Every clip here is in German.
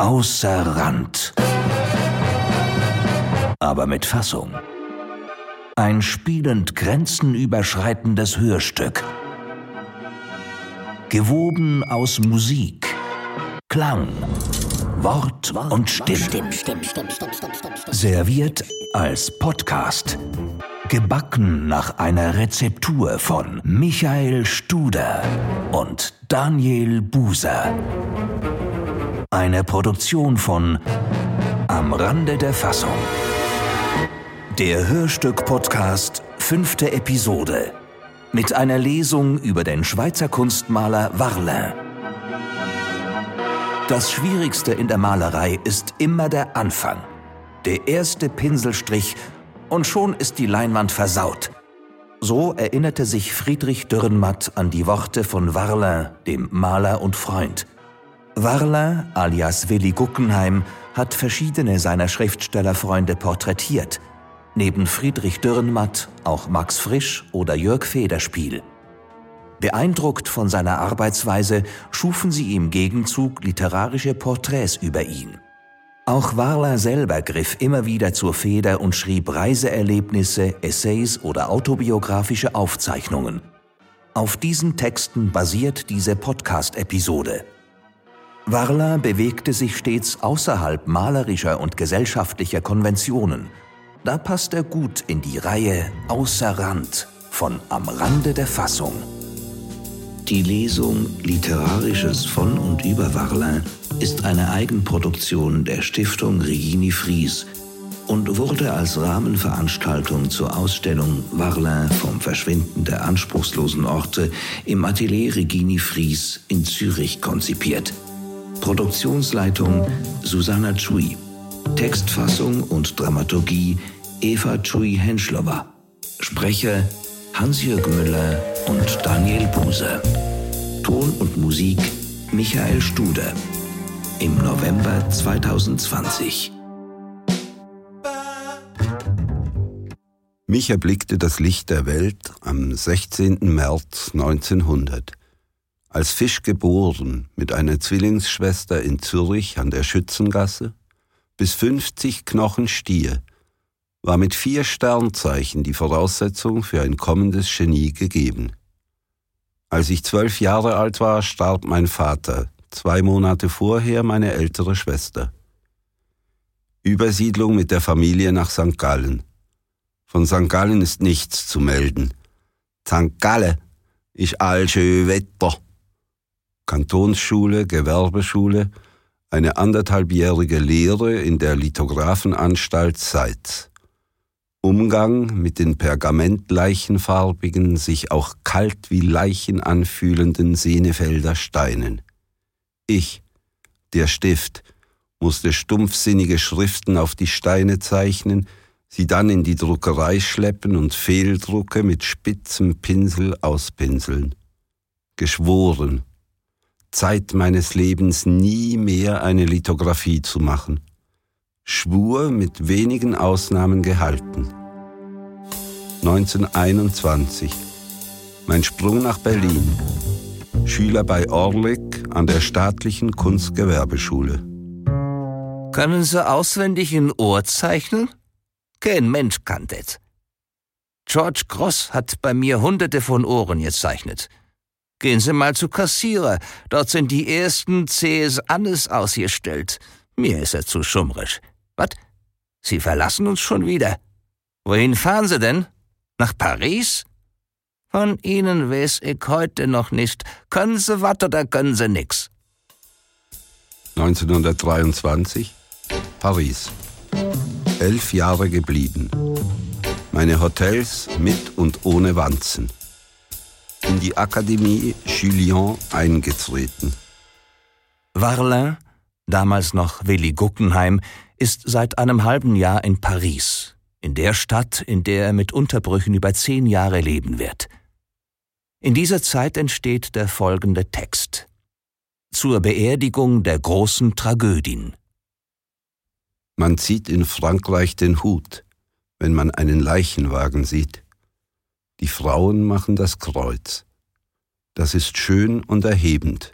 Außer Rand. Aber mit Fassung. Ein spielend grenzenüberschreitendes Hörstück. Gewoben aus Musik, Klang, Wort und Stimme. Serviert als Podcast. Gebacken nach einer Rezeptur von Michael Studer und Daniel Buser. Eine Produktion von Am Rande der Fassung. Der Hörstück-Podcast, fünfte Episode. Mit einer Lesung über den Schweizer Kunstmaler Warlin. Das Schwierigste in der Malerei ist immer der Anfang. Der erste Pinselstrich und schon ist die Leinwand versaut. So erinnerte sich Friedrich Dürrenmatt an die Worte von Warlin, dem Maler und Freund. Warlin, alias Willi Guggenheim, hat verschiedene seiner Schriftstellerfreunde porträtiert. Neben Friedrich Dürrenmatt auch Max Frisch oder Jörg Federspiel. Beeindruckt von seiner Arbeitsweise schufen sie im Gegenzug literarische Porträts über ihn. Auch Warler selber griff immer wieder zur Feder und schrieb Reiseerlebnisse, Essays oder autobiografische Aufzeichnungen. Auf diesen Texten basiert diese Podcast-Episode. Warler bewegte sich stets außerhalb malerischer und gesellschaftlicher Konventionen. Da passt er gut in die Reihe Außer Rand von Am Rande der Fassung. Die Lesung Literarisches von und über Warler ist eine Eigenproduktion der Stiftung Regini Fries und wurde als Rahmenveranstaltung zur Ausstellung Warlin vom Verschwinden der anspruchslosen Orte im Atelier Regini Fries in Zürich konzipiert. Produktionsleitung Susanna Chui. Textfassung und Dramaturgie Eva Chui Henschlower. Sprecher Hans-Jürg Müller und Daniel Buse. Ton und Musik Michael Studer. Im November 2020. Mich erblickte das Licht der Welt am 16. März 1900 als Fisch geboren, mit einer Zwillingsschwester in Zürich an der Schützengasse, bis 50 Knochen Stier, war mit vier Sternzeichen die Voraussetzung für ein kommendes Genie gegeben. Als ich zwölf Jahre alt war, starb mein Vater, zwei Monate vorher meine ältere Schwester. Übersiedlung mit der Familie nach St. Gallen. Von St. Gallen ist nichts zu melden. St. Gallen ist all schön Wetter. Kantonsschule, Gewerbeschule, eine anderthalbjährige Lehre in der Lithografenanstalt Seitz. Umgang mit den pergamentleichenfarbigen, sich auch kalt wie Leichen anfühlenden Senefelder Steinen. Ich, der Stift, musste stumpfsinnige Schriften auf die Steine zeichnen, sie dann in die Druckerei schleppen und Fehldrucke mit spitzem Pinsel auspinseln. Geschworen, Zeit meines Lebens nie mehr eine Lithografie zu machen. Schwur mit wenigen Ausnahmen gehalten. 1921. Mein Sprung nach Berlin. Schüler bei Orlik an der staatlichen Kunstgewerbeschule. Können Sie auswendig ein Ohr zeichnen? Kein Mensch kann das. George Gross hat bei mir hunderte von Ohren gezeichnet. Gehen Sie mal zu Kassierer. Dort sind die ersten Cs Annes ausgestellt. Mir ist er zu schummrisch. Was? Sie verlassen uns schon wieder. Wohin fahren Sie denn? Nach Paris? Von Ihnen weiß ich heute noch nicht. Können Sie wat oder können Sie nix? 1923 Paris. Elf Jahre geblieben. Meine Hotels mit und ohne Wanzen in die Akademie Julien eingetreten. Warlin, damals noch Willi Guggenheim, ist seit einem halben Jahr in Paris, in der Stadt, in der er mit Unterbrüchen über zehn Jahre leben wird. In dieser Zeit entsteht der folgende Text. Zur Beerdigung der großen Tragödien. Man zieht in Frankreich den Hut, wenn man einen Leichenwagen sieht. Die Frauen machen das Kreuz. Das ist schön und erhebend.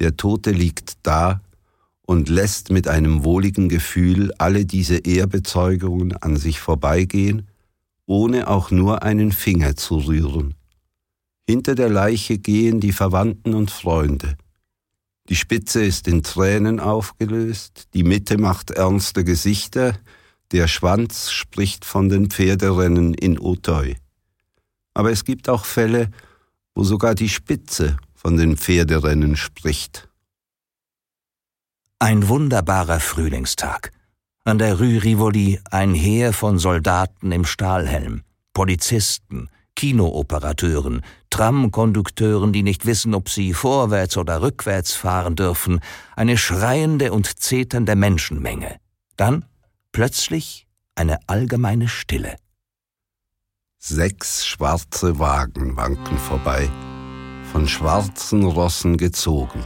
Der Tote liegt da und lässt mit einem wohligen Gefühl alle diese Ehrbezeugungen an sich vorbeigehen, ohne auch nur einen Finger zu rühren. Hinter der Leiche gehen die Verwandten und Freunde. Die Spitze ist in Tränen aufgelöst, die Mitte macht ernste Gesichter, der Schwanz spricht von den Pferderennen in Auteuil. Aber es gibt auch Fälle, wo sogar die Spitze von den Pferderennen spricht. Ein wunderbarer Frühlingstag. An der Rue Rivoli ein Heer von Soldaten im Stahlhelm, Polizisten, Kinooperateuren, Tramkondukteuren, die nicht wissen, ob sie vorwärts oder rückwärts fahren dürfen, eine schreiende und zeternde Menschenmenge. Dann plötzlich eine allgemeine Stille. Sechs schwarze Wagen wanken vorbei, von schwarzen Rossen gezogen.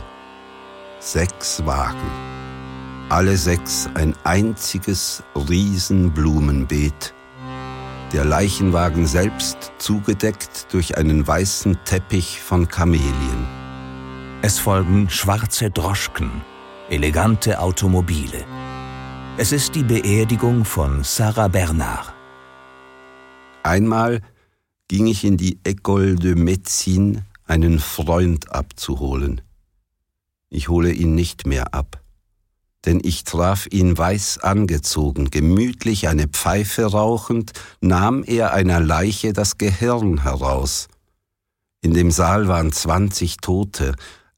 Sechs Wagen, alle sechs ein einziges Riesenblumenbeet, der Leichenwagen selbst zugedeckt durch einen weißen Teppich von Kamelien. Es folgen schwarze Droschken, elegante Automobile. Es ist die Beerdigung von Sarah Bernard. Einmal ging ich in die École de Médecine, einen Freund abzuholen. Ich hole ihn nicht mehr ab denn ich traf ihn weiß angezogen, gemütlich eine Pfeife rauchend, nahm er einer Leiche das Gehirn heraus. In dem Saal waren zwanzig Tote,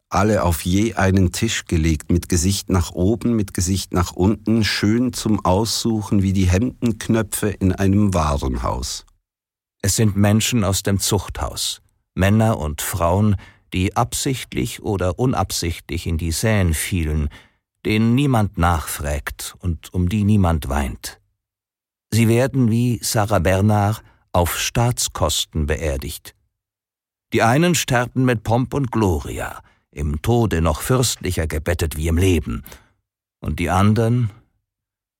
alle auf je einen Tisch gelegt, mit Gesicht nach oben, mit Gesicht nach unten, schön zum Aussuchen wie die Hemdenknöpfe in einem Warenhaus. Es sind Menschen aus dem Zuchthaus, Männer und Frauen, die absichtlich oder unabsichtlich in die Seine fielen, denen niemand nachfragt und um die niemand weint. Sie werden wie Sarah Bernard auf Staatskosten beerdigt. Die einen sterben mit Pomp und Gloria, im Tode noch fürstlicher gebettet wie im Leben, und die anderen,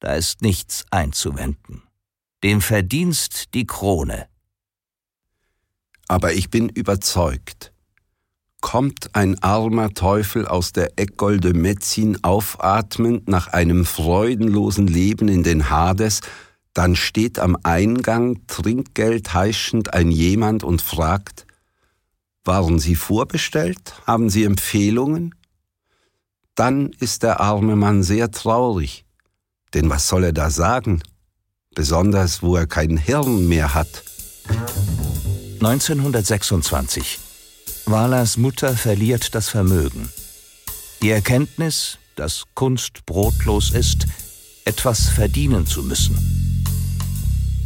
da ist nichts einzuwenden. Dem Verdienst die Krone. Aber ich bin überzeugt, kommt ein armer Teufel aus der École de Médecine aufatmend nach einem freudenlosen Leben in den Hades, dann steht am Eingang Trinkgeld heischend ein jemand und fragt, waren Sie vorbestellt? Haben Sie Empfehlungen? Dann ist der arme Mann sehr traurig, denn was soll er da sagen? Besonders wo er kein Hirn mehr hat. 1926 Walas Mutter verliert das Vermögen. Die Erkenntnis, dass Kunst brotlos ist, etwas verdienen zu müssen.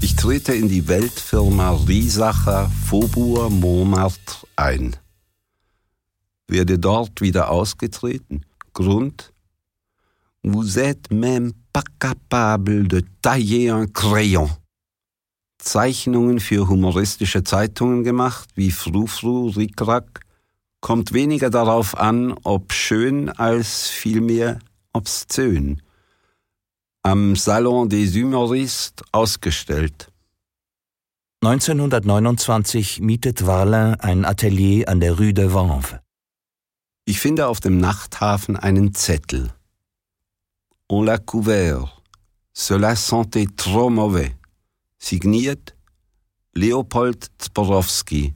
Ich trete in die Weltfirma Riesacher Faubourg Montmartre ein. Werde dort wieder ausgetreten. Grund? Vous êtes même pas capable de tailler un crayon. Zeichnungen für humoristische Zeitungen gemacht, wie Frufru, Rickrack, kommt weniger darauf an, ob schön, als vielmehr obszön. Am Salon des Humoristes ausgestellt. 1929 mietet Varlin ein Atelier an der Rue de Vanves. Ich finde auf dem Nachthafen einen Zettel. On l'a couvert. Cela sentait trop mauvais. Signiert Leopold Zborowski,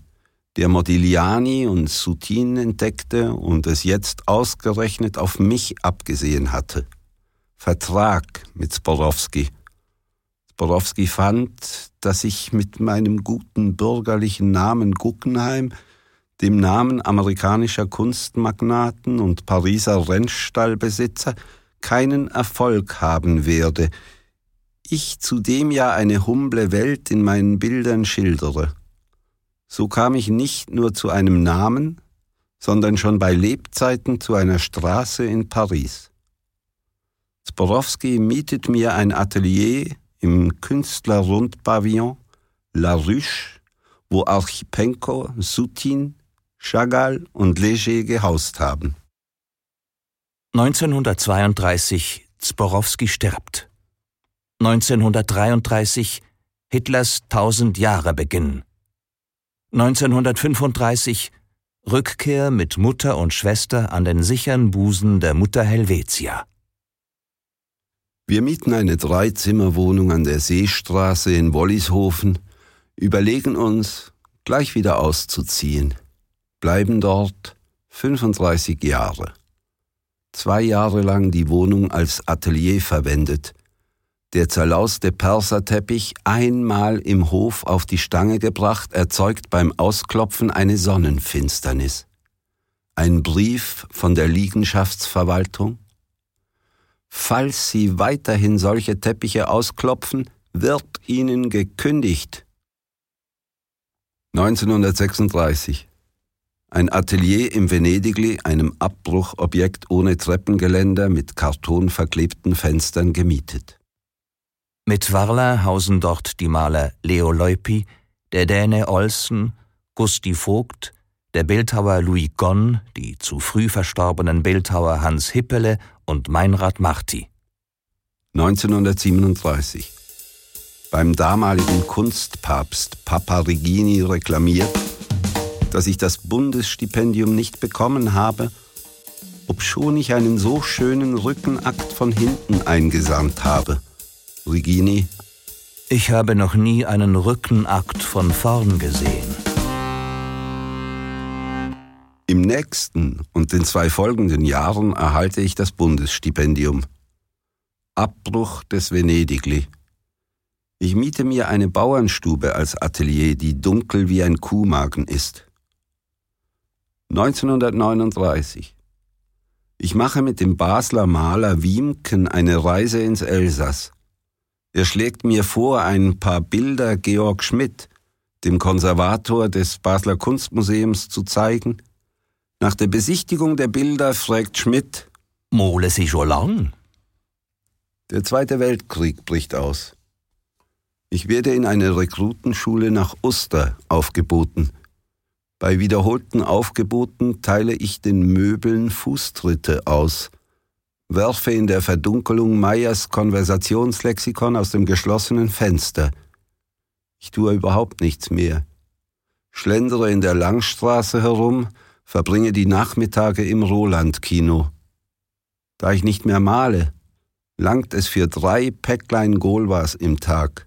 der Modigliani und Sutin entdeckte und es jetzt ausgerechnet auf mich abgesehen hatte. Vertrag mit Zborowski. Zborowski fand, dass ich mit meinem guten bürgerlichen Namen Guggenheim, dem Namen amerikanischer Kunstmagnaten und Pariser Rennstallbesitzer, keinen Erfolg haben werde, ich zudem ja eine humble Welt in meinen Bildern schildere. So kam ich nicht nur zu einem Namen, sondern schon bei Lebzeiten zu einer Straße in Paris. Zborowski mietet mir ein Atelier im Künstlerrundpavillon La Ruche, wo Archipenko, Sutin, Chagall und Léger gehaust haben. 1932 Zborowski stirbt. 1933 Hitlers Tausend Jahre Beginn. 1935 Rückkehr mit Mutter und Schwester an den sicheren Busen der Mutter Helvetia. Wir mieten eine Dreizimmerwohnung an der Seestraße in Wollishofen, überlegen uns, gleich wieder auszuziehen, bleiben dort 35 Jahre. Zwei Jahre lang die Wohnung als Atelier verwendet, der zerlauste Perserteppich einmal im Hof auf die Stange gebracht, erzeugt beim Ausklopfen eine Sonnenfinsternis. Ein Brief von der Liegenschaftsverwaltung? Falls Sie weiterhin solche Teppiche ausklopfen, wird Ihnen gekündigt. 1936 ein Atelier im Venedigli, einem Abbruchobjekt ohne Treppengeländer mit kartonverklebten Fenstern gemietet. Mit Warla hausen dort die Maler Leo Leupi, der Däne Olsen, Gusti Vogt, der Bildhauer Louis Gonn, die zu früh verstorbenen Bildhauer Hans Hippele und Meinrad Marti. 1937 beim damaligen Kunstpapst Papa Regini reklamiert, dass ich das Bundesstipendium nicht bekommen habe, obschon ich einen so schönen Rückenakt von hinten eingesandt habe. Regini. Ich habe noch nie einen Rückenakt von vorn gesehen. Im nächsten und den zwei folgenden Jahren erhalte ich das Bundesstipendium. Abbruch des Venedigli. Ich miete mir eine Bauernstube als Atelier, die dunkel wie ein Kuhmagen ist. 1939. Ich mache mit dem Basler Maler Wiemken eine Reise ins Elsass. Er schlägt mir vor, ein paar Bilder Georg Schmidt, dem Konservator des Basler Kunstmuseums, zu zeigen. Nach der Besichtigung der Bilder fragt Schmidt, Mole Sie schon lang? Der Zweite Weltkrieg bricht aus. Ich werde in eine Rekrutenschule nach Oster aufgeboten. Bei wiederholten Aufgeboten teile ich den Möbeln Fußtritte aus, werfe in der Verdunkelung Meyers Konversationslexikon aus dem geschlossenen Fenster. Ich tue überhaupt nichts mehr. Schlendere in der Langstraße herum, verbringe die Nachmittage im Roland-Kino. Da ich nicht mehr male, langt es für drei Päcklein Golwas im Tag.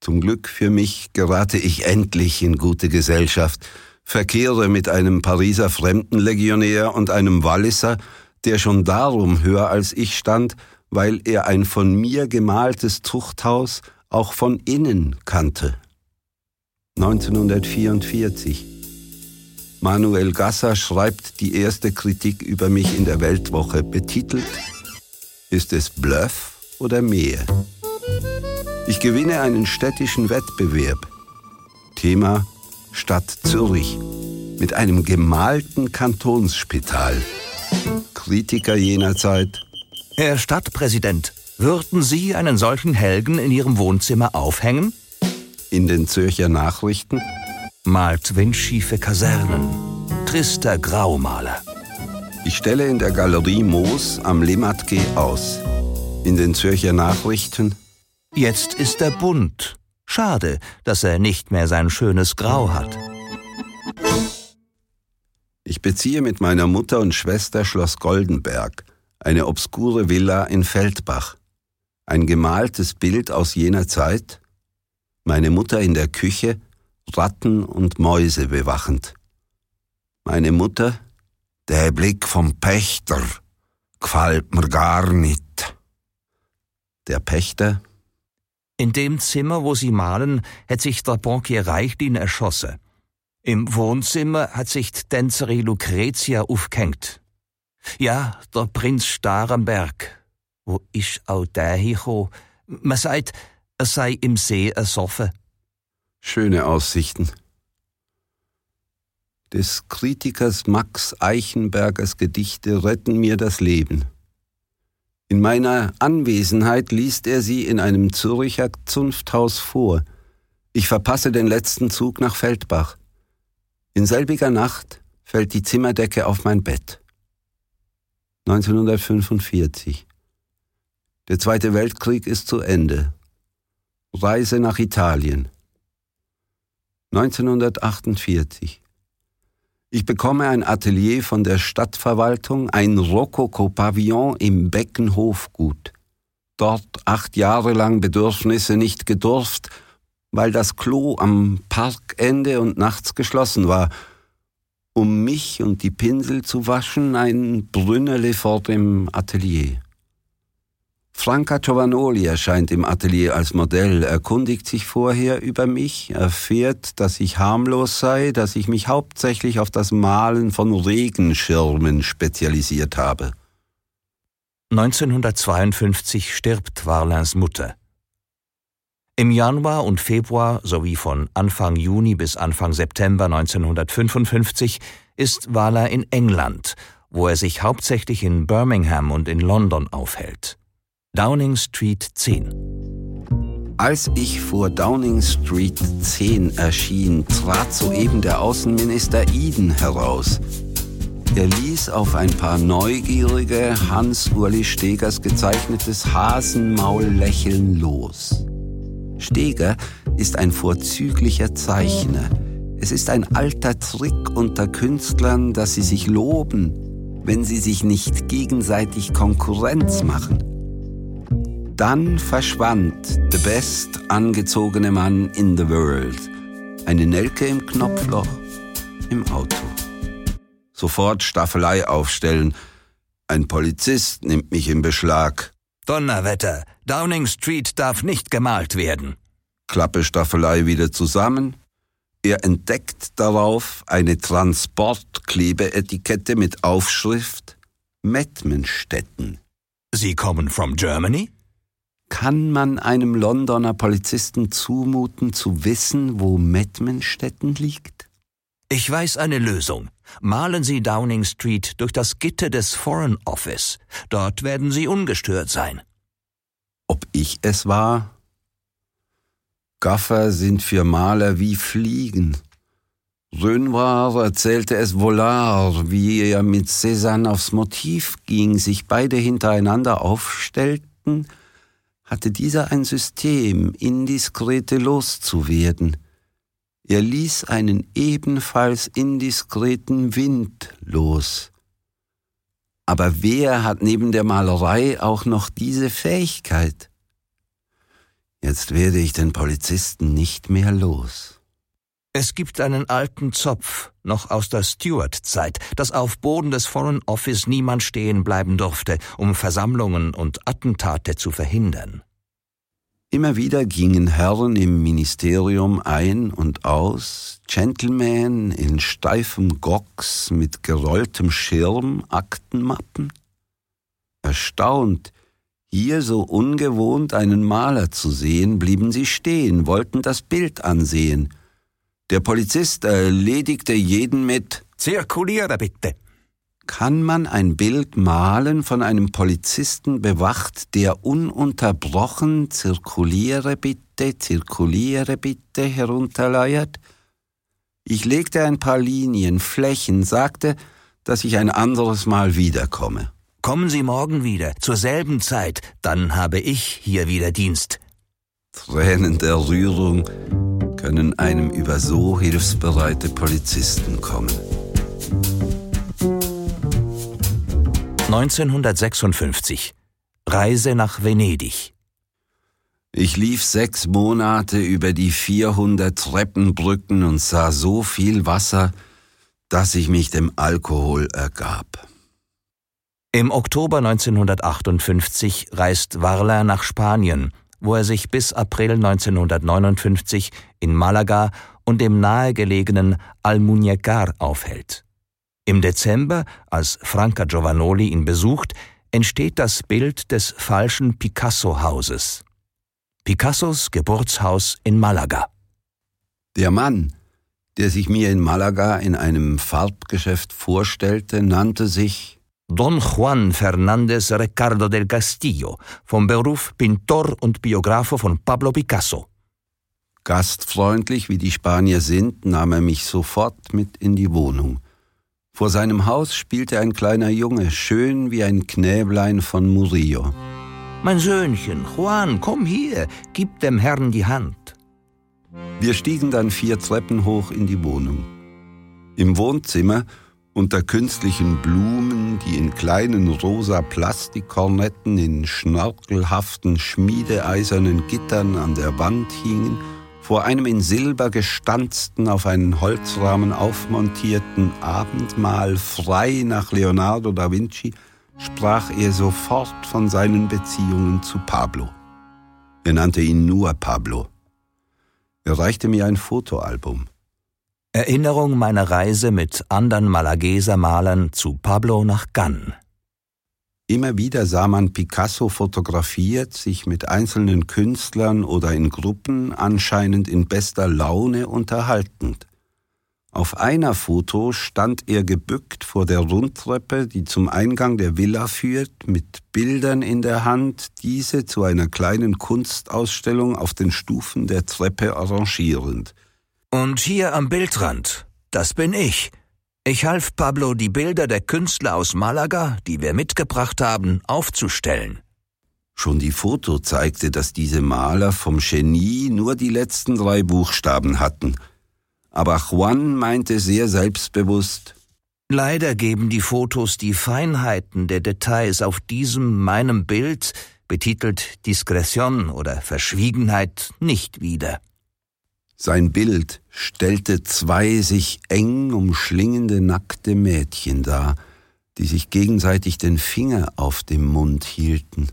Zum Glück für mich gerate ich endlich in gute Gesellschaft, verkehre mit einem Pariser Fremdenlegionär und einem Walliser, der schon darum höher als ich stand, weil er ein von mir gemaltes Zuchthaus auch von innen kannte. 1944 Manuel Gasser schreibt die erste Kritik über mich in der Weltwoche betitelt Ist es Bluff oder mehr? Ich gewinne einen städtischen Wettbewerb. Thema Stadt Zürich mit einem gemalten Kantonsspital. Kritiker jener Zeit. Herr Stadtpräsident, würden Sie einen solchen Helgen in Ihrem Wohnzimmer aufhängen? In den Zürcher Nachrichten malt windschiefe Kasernen. Trister Graumaler. Ich stelle in der Galerie Moos am Limmatge aus. In den Zürcher Nachrichten Jetzt ist er bunt. Schade, dass er nicht mehr sein schönes Grau hat. Ich beziehe mit meiner Mutter und Schwester Schloss Goldenberg, eine obskure Villa in Feldbach. Ein gemaltes Bild aus jener Zeit. Meine Mutter in der Küche, Ratten und Mäuse bewachend. Meine Mutter, der Blick vom Pächter, gefällt mir gar nicht. Der Pächter, in dem Zimmer, wo sie malen, hat sich der Bankier Reichlin erschossen. Im Wohnzimmer hat sich die Tänzerin Lucretia aufgehängt. Ja, der Prinz Starenberg. Wo ist auch der hier Man sagt, er sei im See ersoffen. Schöne Aussichten. Des Kritikers Max Eichenbergers Gedichte retten mir das Leben. In meiner Anwesenheit liest er sie in einem Züricher Zunfthaus vor. Ich verpasse den letzten Zug nach Feldbach. In selbiger Nacht fällt die Zimmerdecke auf mein Bett. 1945. Der Zweite Weltkrieg ist zu Ende. Reise nach Italien. 1948. Ich bekomme ein Atelier von der Stadtverwaltung, ein Rokoko-Pavillon im Beckenhofgut. dort acht Jahre lang Bedürfnisse nicht gedurft, weil das Klo am Parkende und nachts geschlossen war, um mich und die Pinsel zu waschen, ein Brünnele vor dem Atelier. Franca Giovanoli erscheint im Atelier als Modell, erkundigt sich vorher über mich, erfährt, dass ich harmlos sei, dass ich mich hauptsächlich auf das Malen von Regenschirmen spezialisiert habe. 1952 stirbt Warlins Mutter. Im Januar und Februar sowie von Anfang Juni bis Anfang September 1955 ist Wahler in England, wo er sich hauptsächlich in Birmingham und in London aufhält. Downing Street 10 Als ich vor Downing Street 10 erschien, trat soeben der Außenminister Eden heraus. Er ließ auf ein paar neugierige Hans-Uli Stegers gezeichnetes Hasenmaul-Lächeln los. Steger ist ein vorzüglicher Zeichner. Es ist ein alter Trick unter Künstlern, dass sie sich loben, wenn sie sich nicht gegenseitig Konkurrenz machen. Dann verschwand the best angezogene Mann in the world. Eine Nelke im Knopfloch im Auto. Sofort Staffelei aufstellen. Ein Polizist nimmt mich in Beschlag. Donnerwetter, Downing Street darf nicht gemalt werden. Klappe Staffelei wieder zusammen. Er entdeckt darauf eine Transportklebeetikette mit Aufschrift Mettmenstetten. Sie kommen from Germany? Kann man einem Londoner Polizisten zumuten, zu wissen, wo Mettmenstetten liegt? Ich weiß eine Lösung. Malen Sie Downing Street durch das Gitter des Foreign Office. Dort werden Sie ungestört sein. Ob ich es war? Gaffer sind für Maler wie Fliegen. Renoir erzählte es Vollard, wie er mit Cézanne aufs Motiv ging, sich beide hintereinander aufstellten, hatte dieser ein System, indiskrete loszuwerden. Er ließ einen ebenfalls indiskreten Wind los. Aber wer hat neben der Malerei auch noch diese Fähigkeit? Jetzt werde ich den Polizisten nicht mehr los. Es gibt einen alten Zopf, noch aus der Stuart-Zeit, dass auf Boden des Foreign Office niemand stehen bleiben durfte, um Versammlungen und Attentate zu verhindern. Immer wieder gingen Herren im Ministerium ein und aus, Gentlemen in steifem Gocks mit gerolltem Schirm, Aktenmappen. Erstaunt, hier so ungewohnt einen Maler zu sehen, blieben sie stehen, wollten das Bild ansehen. Der Polizist erledigte jeden mit Zirkuliere bitte. Kann man ein Bild malen von einem Polizisten bewacht, der ununterbrochen Zirkuliere bitte, zirkuliere bitte herunterleiert? Ich legte ein paar Linien, Flächen, sagte, dass ich ein anderes Mal wiederkomme. Kommen Sie morgen wieder, zur selben Zeit, dann habe ich hier wieder Dienst. Tränen der Rührung können einem über so hilfsbereite Polizisten kommen. 1956 Reise nach Venedig. Ich lief sechs Monate über die 400 Treppenbrücken und sah so viel Wasser, dass ich mich dem Alkohol ergab. Im Oktober 1958 reist Warler nach Spanien, wo er sich bis April 1959 in Malaga und dem nahegelegenen Almuñécar aufhält. Im Dezember, als Franca Giovanoli ihn besucht, entsteht das Bild des falschen Picasso-Hauses. Picassos Geburtshaus in Malaga. Der Mann, der sich mir in Malaga in einem Farbgeschäft vorstellte, nannte sich Don Juan Fernández Ricardo del Castillo, vom Beruf Pintor und Biografo von Pablo Picasso. Gastfreundlich wie die Spanier sind, nahm er mich sofort mit in die Wohnung. Vor seinem Haus spielte ein kleiner Junge, schön wie ein Knäblein von Murillo. Mein Söhnchen, Juan, komm hier, gib dem Herrn die Hand. Wir stiegen dann vier Treppen hoch in die Wohnung. Im Wohnzimmer unter künstlichen Blumen, die in kleinen rosa Plastikkornetten in schnörkelhaften, schmiedeeisernen Gittern an der Wand hingen, vor einem in Silber gestanzten, auf einen Holzrahmen aufmontierten Abendmahl frei nach Leonardo da Vinci, sprach er sofort von seinen Beziehungen zu Pablo. Er nannte ihn nur Pablo. Er reichte mir ein Fotoalbum. Erinnerung meiner Reise mit anderen Malageser Malern zu Pablo nach Cannes. Immer wieder sah man Picasso fotografiert, sich mit einzelnen Künstlern oder in Gruppen anscheinend in bester Laune unterhaltend. Auf einer Foto stand er gebückt vor der Rundtreppe, die zum Eingang der Villa führt, mit Bildern in der Hand, diese zu einer kleinen Kunstausstellung auf den Stufen der Treppe arrangierend – und hier am Bildrand, das bin ich. Ich half Pablo, die Bilder der Künstler aus Malaga, die wir mitgebracht haben, aufzustellen. Schon die Foto zeigte, dass diese Maler vom Genie nur die letzten drei Buchstaben hatten. Aber Juan meinte sehr selbstbewusst, Leider geben die Fotos die Feinheiten der Details auf diesem meinem Bild, betitelt Diskretion oder Verschwiegenheit, nicht wieder. Sein Bild stellte zwei sich eng umschlingende nackte Mädchen dar, die sich gegenseitig den Finger auf dem Mund hielten.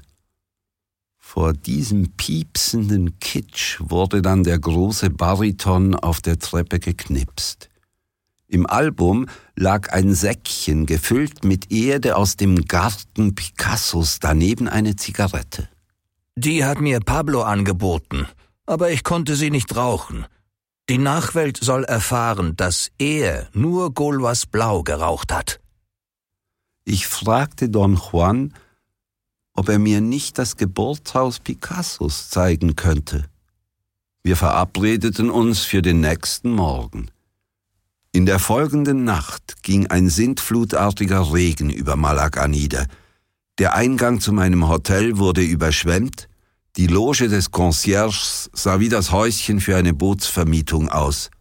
Vor diesem piepsenden Kitsch wurde dann der große Bariton auf der Treppe geknipst. Im Album lag ein Säckchen gefüllt mit Erde aus dem Garten Picassos, daneben eine Zigarette. Die hat mir Pablo angeboten, aber ich konnte sie nicht rauchen. Die Nachwelt soll erfahren, dass er nur Golwas Blau geraucht hat. Ich fragte Don Juan, ob er mir nicht das Geburtshaus Picassos zeigen könnte. Wir verabredeten uns für den nächsten Morgen. In der folgenden Nacht ging ein sintflutartiger Regen über Malaga nieder. Der Eingang zu meinem Hotel wurde überschwemmt, die Loge des Concierges sah wie das Häuschen für eine Bootsvermietung aus.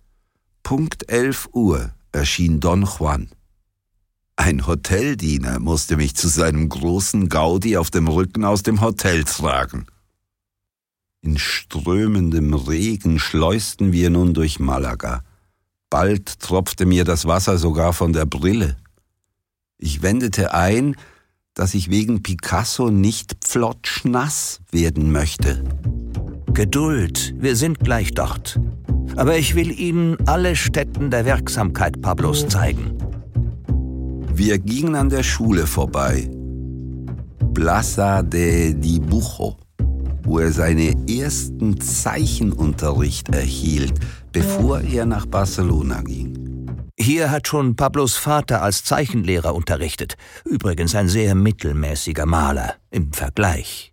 Punkt elf Uhr erschien Don Juan. Ein Hoteldiener musste mich zu seinem großen Gaudi auf dem Rücken aus dem Hotel tragen. In strömendem Regen schleusten wir nun durch Malaga. Bald tropfte mir das Wasser sogar von der Brille. Ich wendete ein, dass ich wegen Picasso nicht pflotschnass werden möchte. Geduld, wir sind gleich dort. Aber ich will Ihnen alle Stätten der Wirksamkeit Pablos zeigen. Wir gingen an der Schule vorbei. Plaza de Dibujo, wo er seinen ersten Zeichenunterricht erhielt, bevor er nach Barcelona ging. Hier hat schon Pablos Vater als Zeichenlehrer unterrichtet, übrigens ein sehr mittelmäßiger Maler im Vergleich.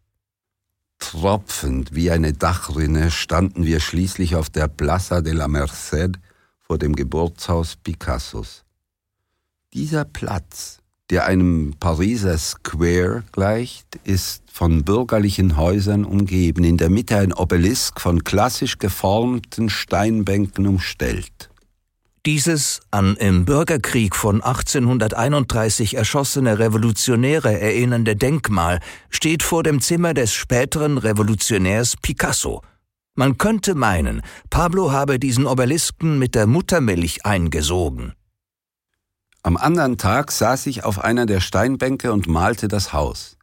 Tropfend wie eine Dachrinne standen wir schließlich auf der Plaza de la Merced vor dem Geburtshaus Picassos. Dieser Platz, der einem Pariser Square gleicht, ist von bürgerlichen Häusern umgeben, in der Mitte ein Obelisk von klassisch geformten Steinbänken umstellt. Dieses an im Bürgerkrieg von 1831 erschossene Revolutionäre erinnernde Denkmal steht vor dem Zimmer des späteren Revolutionärs Picasso. Man könnte meinen, Pablo habe diesen Obelisken mit der Muttermilch eingesogen. Am anderen Tag saß ich auf einer der Steinbänke und malte das Haus.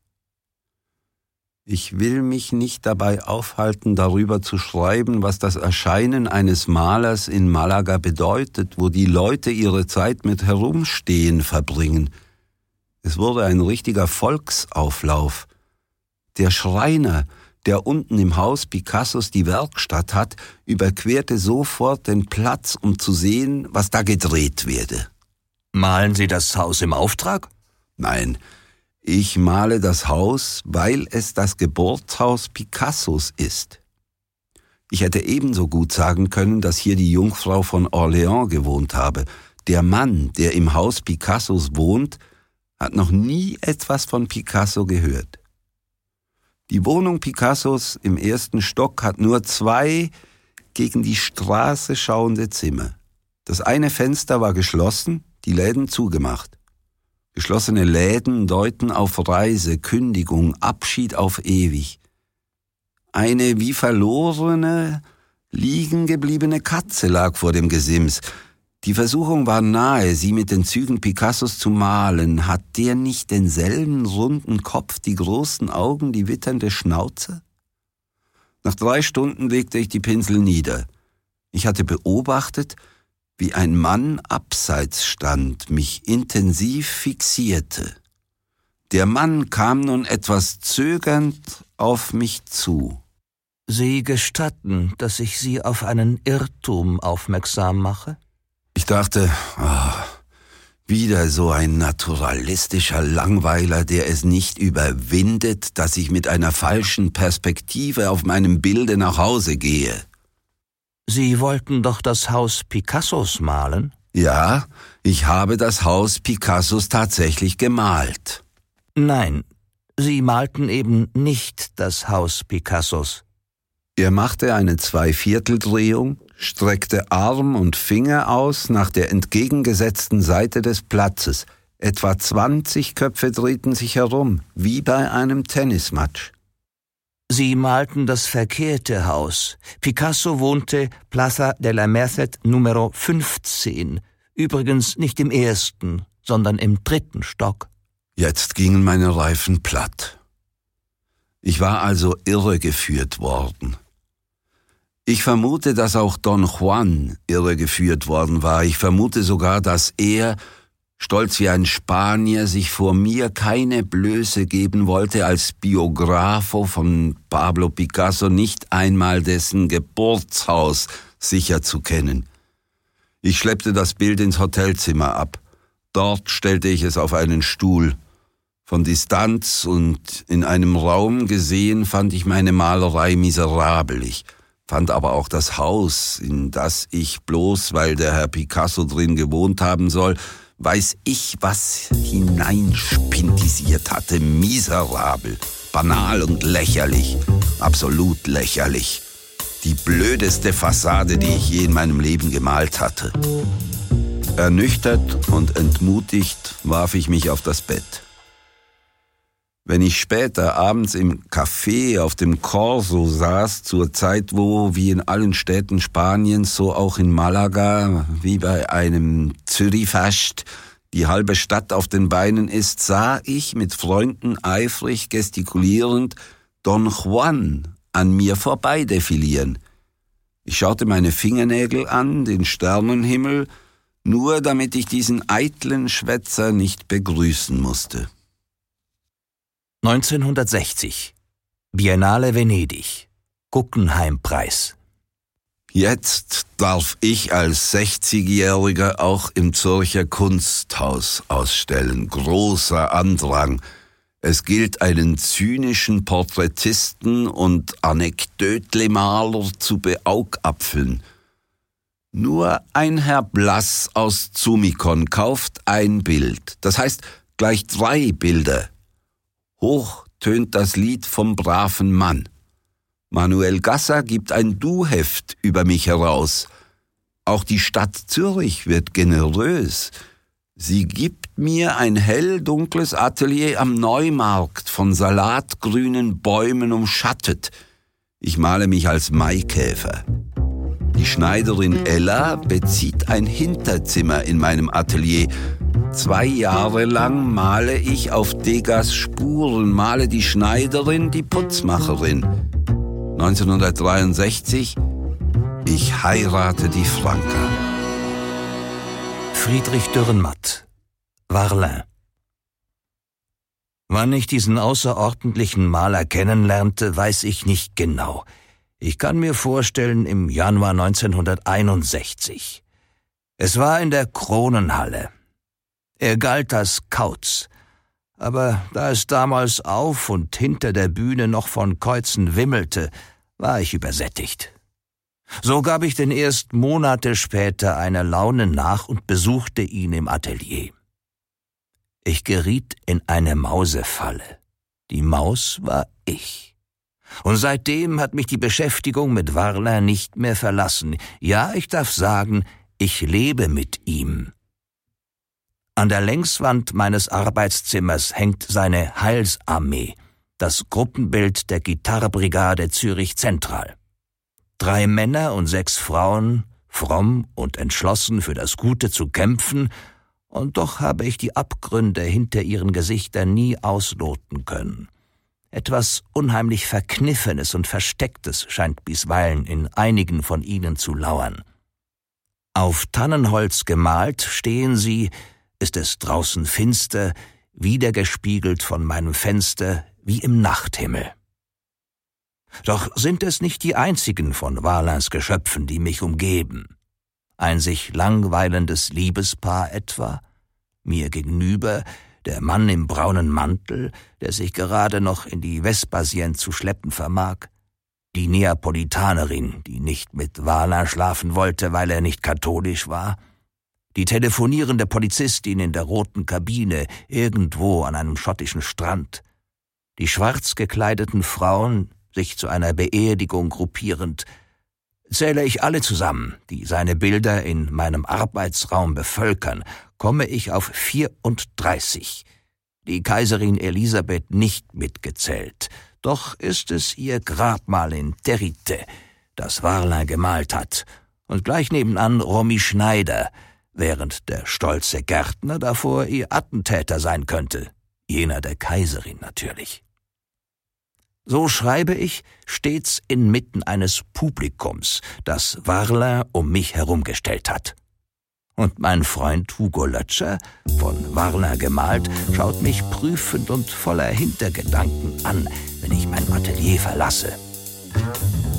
Ich will mich nicht dabei aufhalten, darüber zu schreiben, was das Erscheinen eines Malers in Malaga bedeutet, wo die Leute ihre Zeit mit Herumstehen verbringen. Es wurde ein richtiger Volksauflauf. Der Schreiner, der unten im Haus Picassos die Werkstatt hat, überquerte sofort den Platz, um zu sehen, was da gedreht werde. Malen Sie das Haus im Auftrag? Nein, ich male das Haus, weil es das Geburtshaus Picassos ist. Ich hätte ebenso gut sagen können, dass hier die Jungfrau von Orléans gewohnt habe. Der Mann, der im Haus Picassos wohnt, hat noch nie etwas von Picasso gehört. Die Wohnung Picassos im ersten Stock hat nur zwei gegen die Straße schauende Zimmer. Das eine Fenster war geschlossen, die Läden zugemacht. Geschlossene Läden deuten auf Reise, Kündigung, Abschied auf ewig. Eine wie verlorene, liegen gebliebene Katze lag vor dem Gesims. Die Versuchung war nahe, sie mit den Zügen Picassos zu malen. Hat der nicht denselben runden Kopf, die großen Augen, die witternde Schnauze? Nach drei Stunden legte ich die Pinsel nieder. Ich hatte beobachtet, wie ein Mann abseits stand, mich intensiv fixierte. Der Mann kam nun etwas zögernd auf mich zu. Sie gestatten, dass ich Sie auf einen Irrtum aufmerksam mache? Ich dachte, oh, wieder so ein naturalistischer Langweiler, der es nicht überwindet, dass ich mit einer falschen Perspektive auf meinem Bilde nach Hause gehe. Sie wollten doch das Haus Picassos malen? Ja, ich habe das Haus Picassos tatsächlich gemalt. Nein, Sie malten eben nicht das Haus Picassos. Er machte eine Zweivierteldrehung, streckte Arm und Finger aus nach der entgegengesetzten Seite des Platzes. Etwa zwanzig Köpfe drehten sich herum, wie bei einem Tennismatch. Sie malten das verkehrte Haus. Picasso wohnte Plaza de la Merced Numero 15, übrigens nicht im ersten, sondern im dritten Stock. Jetzt gingen meine Reifen platt. Ich war also irregeführt worden. Ich vermute, dass auch Don Juan irregeführt worden war. Ich vermute sogar, dass er, stolz wie ein Spanier, sich vor mir keine Blöße geben wollte, als Biografo von Pablo Picasso nicht einmal dessen Geburtshaus sicher zu kennen. Ich schleppte das Bild ins Hotelzimmer ab. Dort stellte ich es auf einen Stuhl. Von Distanz und in einem Raum gesehen fand ich meine Malerei miserabel. Ich fand aber auch das Haus, in das ich bloß, weil der Herr Picasso drin gewohnt haben soll, weiß ich, was hineinspintisiert hatte, miserabel, banal und lächerlich, absolut lächerlich. Die blödeste Fassade, die ich je in meinem Leben gemalt hatte. Ernüchtert und entmutigt warf ich mich auf das Bett. Wenn ich später abends im Café auf dem Corso saß, zur Zeit, wo wie in allen Städten Spaniens, so auch in Malaga, wie bei einem Zürichfest, die halbe Stadt auf den Beinen ist, sah ich mit Freunden eifrig gestikulierend Don Juan an mir vorbei defilieren. Ich schaute meine Fingernägel an, den Sternenhimmel, nur damit ich diesen eitlen Schwätzer nicht begrüßen musste. 1960 Biennale Venedig Guggenheim-Preis Jetzt darf ich als 60-Jähriger auch im Zürcher Kunsthaus ausstellen. Großer Andrang. Es gilt einen zynischen Porträtisten und Anekdötlemaler zu beaugapfeln. Nur ein Herr Blass aus Zumikon kauft ein Bild. Das heißt gleich drei Bilder Hoch tönt das Lied vom braven Mann. Manuel Gasser gibt ein Du-Heft über mich heraus. Auch die Stadt Zürich wird generös. Sie gibt mir ein hell-dunkles Atelier am Neumarkt von salatgrünen Bäumen umschattet. Ich male mich als Maikäfer. Die Schneiderin Ella bezieht ein Hinterzimmer in meinem Atelier. Zwei Jahre lang male ich auf Degas Spuren, male die Schneiderin, die Putzmacherin. 1963, ich heirate die Franka. Friedrich Dürrenmatt, Warlin. Wann ich diesen außerordentlichen Maler kennenlernte, weiß ich nicht genau. Ich kann mir vorstellen, im Januar 1961. Es war in der Kronenhalle. Er galt als Kauz. Aber da es damals auf und hinter der Bühne noch von Käuzen wimmelte, war ich übersättigt. So gab ich den erst Monate später einer Laune nach und besuchte ihn im Atelier. Ich geriet in eine Mausefalle. Die Maus war ich. Und seitdem hat mich die Beschäftigung mit Warler nicht mehr verlassen. Ja, ich darf sagen, ich lebe mit ihm. An der Längswand meines Arbeitszimmers hängt seine Heilsarmee, das Gruppenbild der Gitarrebrigade Zürich Zentral. Drei Männer und sechs Frauen, fromm und entschlossen für das Gute zu kämpfen, und doch habe ich die Abgründe hinter ihren Gesichtern nie ausloten können. Etwas unheimlich Verkniffenes und Verstecktes scheint bisweilen in einigen von ihnen zu lauern. Auf Tannenholz gemalt stehen sie, ist es draußen finster, wiedergespiegelt von meinem Fenster wie im Nachthimmel. Doch sind es nicht die einzigen von Warlans Geschöpfen, die mich umgeben. Ein sich langweilendes Liebespaar etwa? Mir gegenüber der Mann im braunen Mantel, der sich gerade noch in die Vespasien zu schleppen vermag? Die Neapolitanerin, die nicht mit Wala schlafen wollte, weil er nicht katholisch war? Die telefonierende Polizistin in der roten Kabine irgendwo an einem schottischen Strand? Die schwarz gekleideten Frauen, sich zu einer Beerdigung gruppierend, Zähle ich alle zusammen, die seine Bilder in meinem Arbeitsraum bevölkern, komme ich auf 34. Die Kaiserin Elisabeth nicht mitgezählt. Doch ist es ihr Grabmal in Territe, das Warlein gemalt hat, und gleich nebenan Romy Schneider, während der stolze Gärtner davor ihr Attentäter sein könnte, jener der Kaiserin natürlich. So schreibe ich stets inmitten eines Publikums, das Warler um mich herumgestellt hat. Und mein Freund Hugo Lötscher, von Warner gemalt, schaut mich prüfend und voller Hintergedanken an, wenn ich mein Atelier verlasse.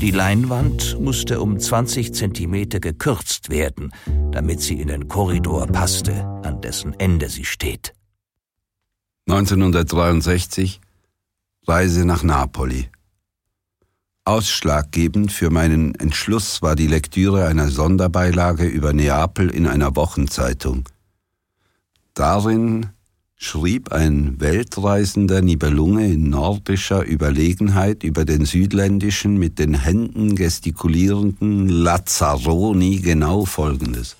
Die Leinwand musste um 20 Zentimeter gekürzt werden, damit sie in den Korridor passte, an dessen Ende sie steht. 1963 Reise nach Napoli. Ausschlaggebend für meinen Entschluss war die Lektüre einer Sonderbeilage über Neapel in einer Wochenzeitung. Darin schrieb ein weltreisender Nibelunge in nordischer Überlegenheit über den südländischen mit den Händen gestikulierenden Lazzaroni genau Folgendes.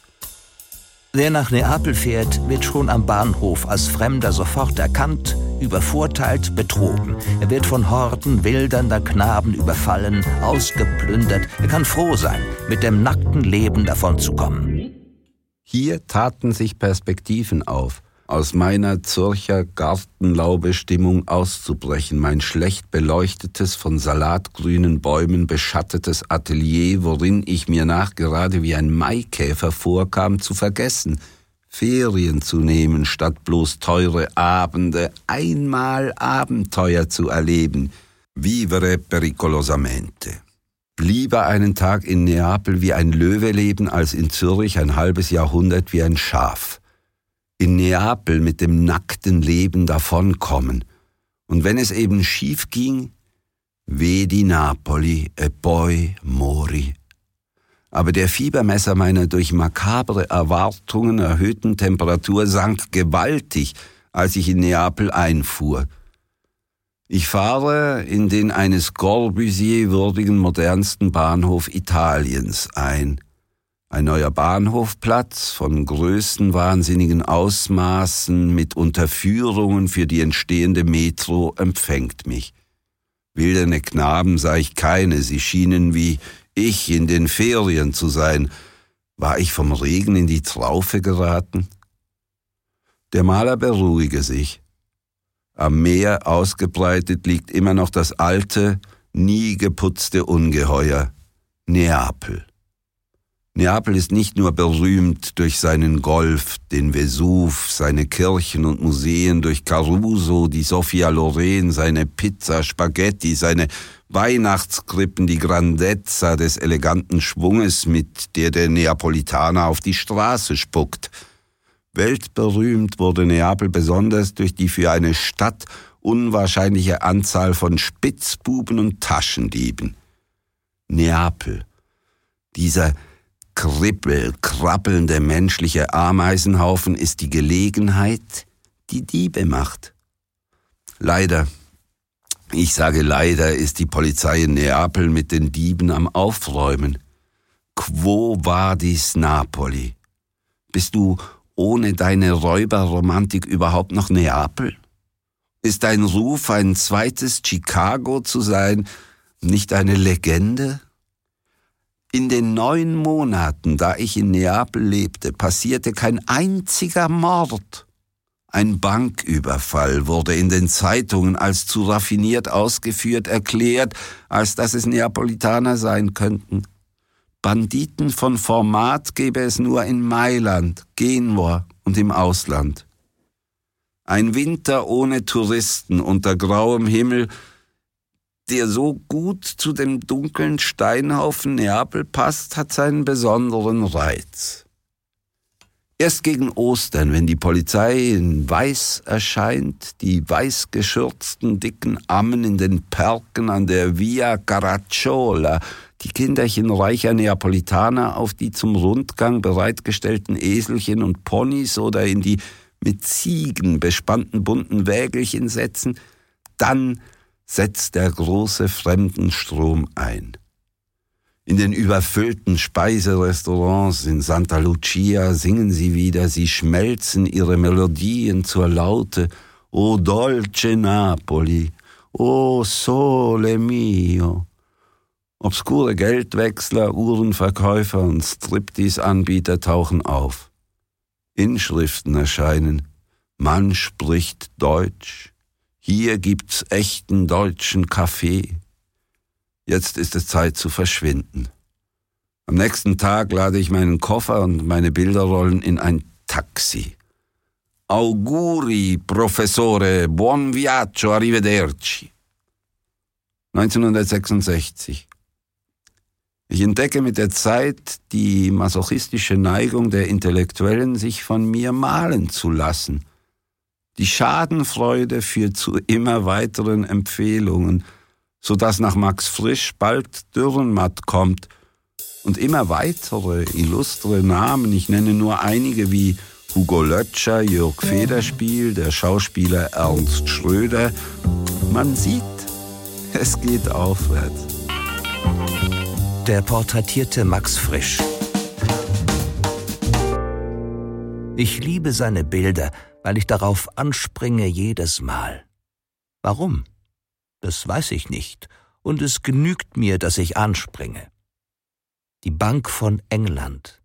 Wer nach Neapel fährt, wird schon am Bahnhof als Fremder sofort erkannt, übervorteilt, betrogen. Er wird von Horden wildernder Knaben überfallen, ausgeplündert. Er kann froh sein, mit dem nackten Leben davonzukommen. Hier taten sich Perspektiven auf aus meiner Zürcher Gartenlaubestimmung auszubrechen, mein schlecht beleuchtetes, von salatgrünen Bäumen beschattetes Atelier, worin ich mir nachgerade wie ein Maikäfer vorkam, zu vergessen, Ferien zu nehmen, statt bloß teure Abende, einmal Abenteuer zu erleben. Vivere pericolosamente. Lieber einen Tag in Neapel wie ein Löwe leben, als in Zürich ein halbes Jahrhundert wie ein Schaf in Neapel mit dem nackten Leben davonkommen. Und wenn es eben schief ging, vedi Napoli e poi mori. Aber der Fiebermesser meiner durch makabre Erwartungen erhöhten Temperatur sank gewaltig, als ich in Neapel einfuhr. Ich fahre in den eines Corbusier würdigen modernsten Bahnhof Italiens ein. Ein neuer Bahnhofplatz von größenwahnsinnigen Ausmaßen mit Unterführungen für die entstehende Metro empfängt mich. Wilderne Knaben sah ich keine, sie schienen wie ich in den Ferien zu sein. War ich vom Regen in die Traufe geraten? Der Maler beruhige sich. Am Meer ausgebreitet liegt immer noch das alte, nie geputzte Ungeheuer Neapel. Neapel ist nicht nur berühmt durch seinen Golf, den Vesuv, seine Kirchen und Museen, durch Caruso, die Sofia Loren, seine Pizza, Spaghetti, seine Weihnachtskrippen, die Grandezza des eleganten Schwunges, mit der der Neapolitaner auf die Straße spuckt. Weltberühmt wurde Neapel besonders durch die für eine Stadt unwahrscheinliche Anzahl von Spitzbuben und Taschendieben. Neapel, dieser kribbel, krabbelnde menschliche Ameisenhaufen ist die Gelegenheit, die Diebe macht. Leider, ich sage leider, ist die Polizei in Neapel mit den Dieben am Aufräumen. Quo vadis Napoli? Bist du ohne deine Räuberromantik überhaupt noch Neapel? Ist dein Ruf, ein zweites Chicago zu sein, nicht eine Legende? In den neun Monaten, da ich in Neapel lebte, passierte kein einziger Mord. Ein Banküberfall wurde in den Zeitungen als zu raffiniert ausgeführt erklärt, als dass es Neapolitaner sein könnten. Banditen von Format gäbe es nur in Mailand, Genua und im Ausland. Ein Winter ohne Touristen unter grauem Himmel, der so gut zu dem dunklen Steinhaufen Neapel passt, hat seinen besonderen Reiz. Erst gegen Ostern, wenn die Polizei in Weiß erscheint, die weiß geschürzten dicken Ammen in den Perken an der Via Caracciola, die Kinderchen reicher Neapolitaner auf die zum Rundgang bereitgestellten Eselchen und Ponys oder in die mit Ziegen bespannten bunten Wägelchen setzen, dann setzt der große Fremdenstrom ein. In den überfüllten Speiserestaurants in Santa Lucia singen sie wieder, sie schmelzen ihre Melodien zur Laute O dolce Napoli, O sole mio. Obskure Geldwechsler, Uhrenverkäufer und Striptease-Anbieter tauchen auf. Inschriften erscheinen. Man spricht Deutsch. Hier gibt's echten deutschen Kaffee. Jetzt ist es Zeit zu verschwinden. Am nächsten Tag lade ich meinen Koffer und meine Bilderrollen in ein Taxi. Auguri, Professore, buon viaggio, arrivederci. 1966. Ich entdecke mit der Zeit die masochistische Neigung der Intellektuellen, sich von mir malen zu lassen. Die Schadenfreude führt zu immer weiteren Empfehlungen – so dass nach Max Frisch bald Dürrenmatt kommt und immer weitere illustre Namen, ich nenne nur einige wie Hugo Lötscher, Jörg Federspiel, der Schauspieler Ernst Schröder. Man sieht, es geht aufwärts. Der porträtierte Max Frisch. Ich liebe seine Bilder, weil ich darauf anspringe jedes Mal. Warum? Das weiß ich nicht, und es genügt mir, dass ich anspringe. Die Bank von England,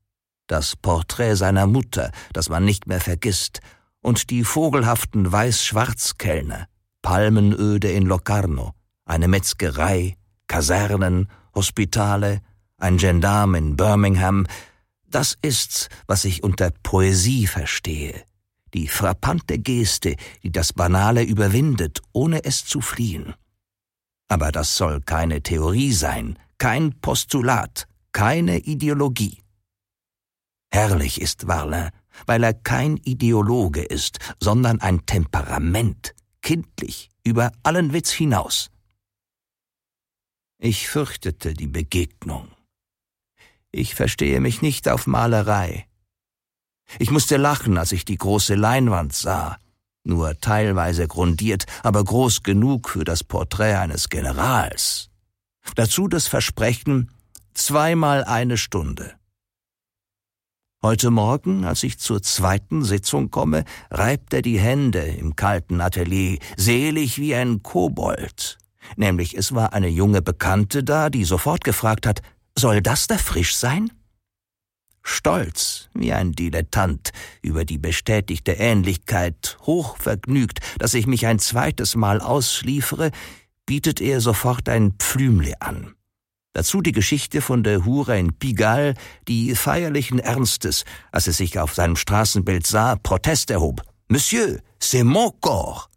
das Porträt seiner Mutter, das man nicht mehr vergisst, und die vogelhaften Weiß-Schwarz-Kellner, Palmenöde in Locarno, eine Metzgerei, Kasernen, Hospitale, ein Gendarm in Birmingham, das ist's, was ich unter Poesie verstehe. Die frappante Geste, die das Banale überwindet, ohne es zu fliehen. Aber das soll keine Theorie sein, kein Postulat, keine Ideologie. Herrlich ist Warlin, weil er kein Ideologe ist, sondern ein Temperament, kindlich, über allen Witz hinaus. Ich fürchtete die Begegnung. Ich verstehe mich nicht auf Malerei. Ich musste lachen, als ich die große Leinwand sah, nur teilweise grundiert, aber groß genug für das Porträt eines Generals. Dazu das Versprechen zweimal eine Stunde. Heute Morgen, als ich zur zweiten Sitzung komme, reibt er die Hände im kalten Atelier, selig wie ein Kobold. Nämlich es war eine junge Bekannte da, die sofort gefragt hat, soll das der Frisch sein? Stolz wie ein Dilettant über die bestätigte Ähnlichkeit, hochvergnügt, dass ich mich ein zweites Mal ausliefere, bietet er sofort ein Pflümle an. Dazu die Geschichte von der Hure in Pigalle, die feierlichen Ernstes, als es sich auf seinem Straßenbild sah, Protest erhob. Monsieur, c'est mon corps.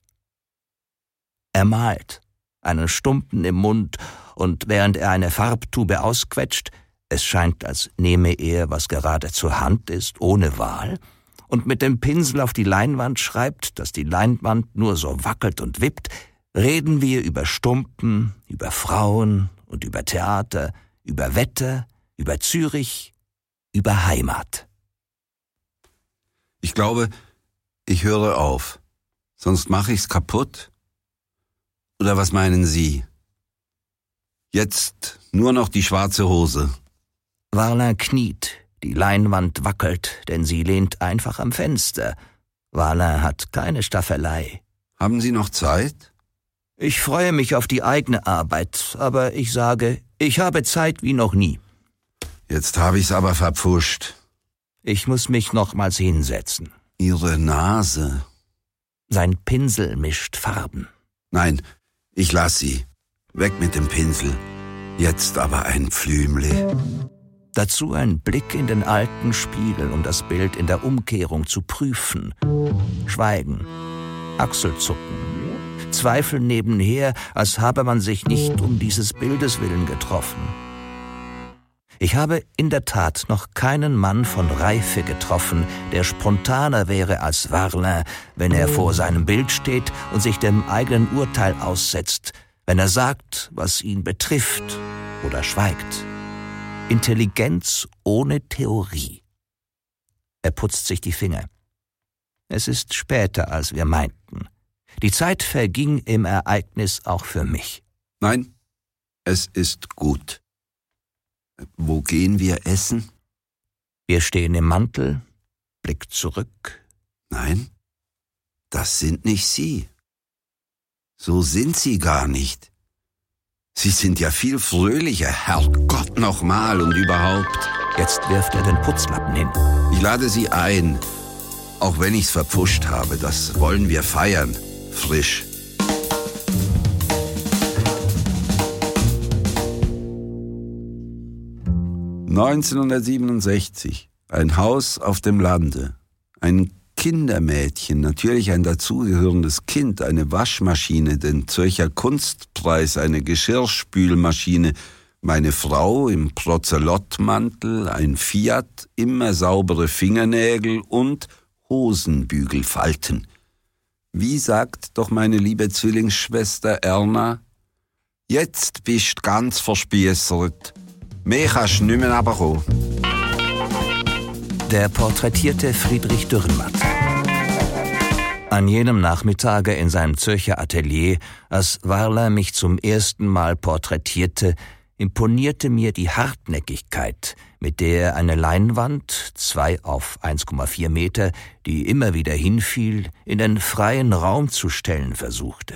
Er malt, einen Stumpen im Mund, und während er eine Farbtube ausquetscht, es scheint, als nehme er, was gerade zur Hand ist, ohne Wahl, und mit dem Pinsel auf die Leinwand schreibt, dass die Leinwand nur so wackelt und wippt, reden wir über Stumpen, über Frauen und über Theater, über Wetter, über Zürich, über Heimat. Ich glaube, ich höre auf, sonst mache ich's kaputt. Oder was meinen Sie? Jetzt nur noch die schwarze Hose. Warlin kniet, Die Leinwand wackelt, denn sie lehnt einfach am Fenster. Wala hat keine Staffelei. Haben Sie noch Zeit? Ich freue mich auf die eigene Arbeit, aber ich sage, ich habe Zeit wie noch nie. Jetzt habe ich's aber verpfuscht. Ich muss mich nochmals hinsetzen. Ihre Nase. Sein Pinsel mischt Farben. Nein, ich lass sie. Weg mit dem Pinsel. Jetzt aber ein Pflümle. Dazu ein Blick in den alten Spiegel, um das Bild in der Umkehrung zu prüfen. Schweigen, Achselzucken, Zweifel nebenher, als habe man sich nicht um dieses Bildes willen getroffen. Ich habe in der Tat noch keinen Mann von Reife getroffen, der spontaner wäre als Warlin, wenn er vor seinem Bild steht und sich dem eigenen Urteil aussetzt, wenn er sagt, was ihn betrifft oder schweigt. Intelligenz ohne Theorie. Er putzt sich die Finger. Es ist später, als wir meinten. Die Zeit verging im Ereignis auch für mich. Nein, es ist gut. Wo gehen wir essen? Wir stehen im Mantel, Blick zurück. Nein, das sind nicht Sie. So sind Sie gar nicht. Sie sind ja viel fröhlicher, Herrgott nochmal und überhaupt. Jetzt wirft er den Putzlappen hin. Ich lade Sie ein, auch wenn ich's verpfuscht habe, das wollen wir feiern, frisch. ...1967, ein Haus auf dem Lande, ein Kindermädchen, natürlich ein dazugehörendes Kind, eine Waschmaschine, den Zürcher Kunstpreis, eine Geschirrspülmaschine, meine Frau im Prozelottmantel, ein Fiat, immer saubere Fingernägel und Hosenbügelfalten. Wie sagt doch meine liebe Zwillingsschwester Erna? Jetzt bist ganz verspießert. Mehr kannst du nicht mehr runterkommen. Der porträtierte Friedrich Dürrenmatt. An jenem Nachmittage in seinem Zürcher Atelier, als Warler mich zum ersten Mal porträtierte, imponierte mir die Hartnäckigkeit, mit der er eine Leinwand, zwei auf 1,4 Meter, die immer wieder hinfiel, in den freien Raum zu stellen versuchte.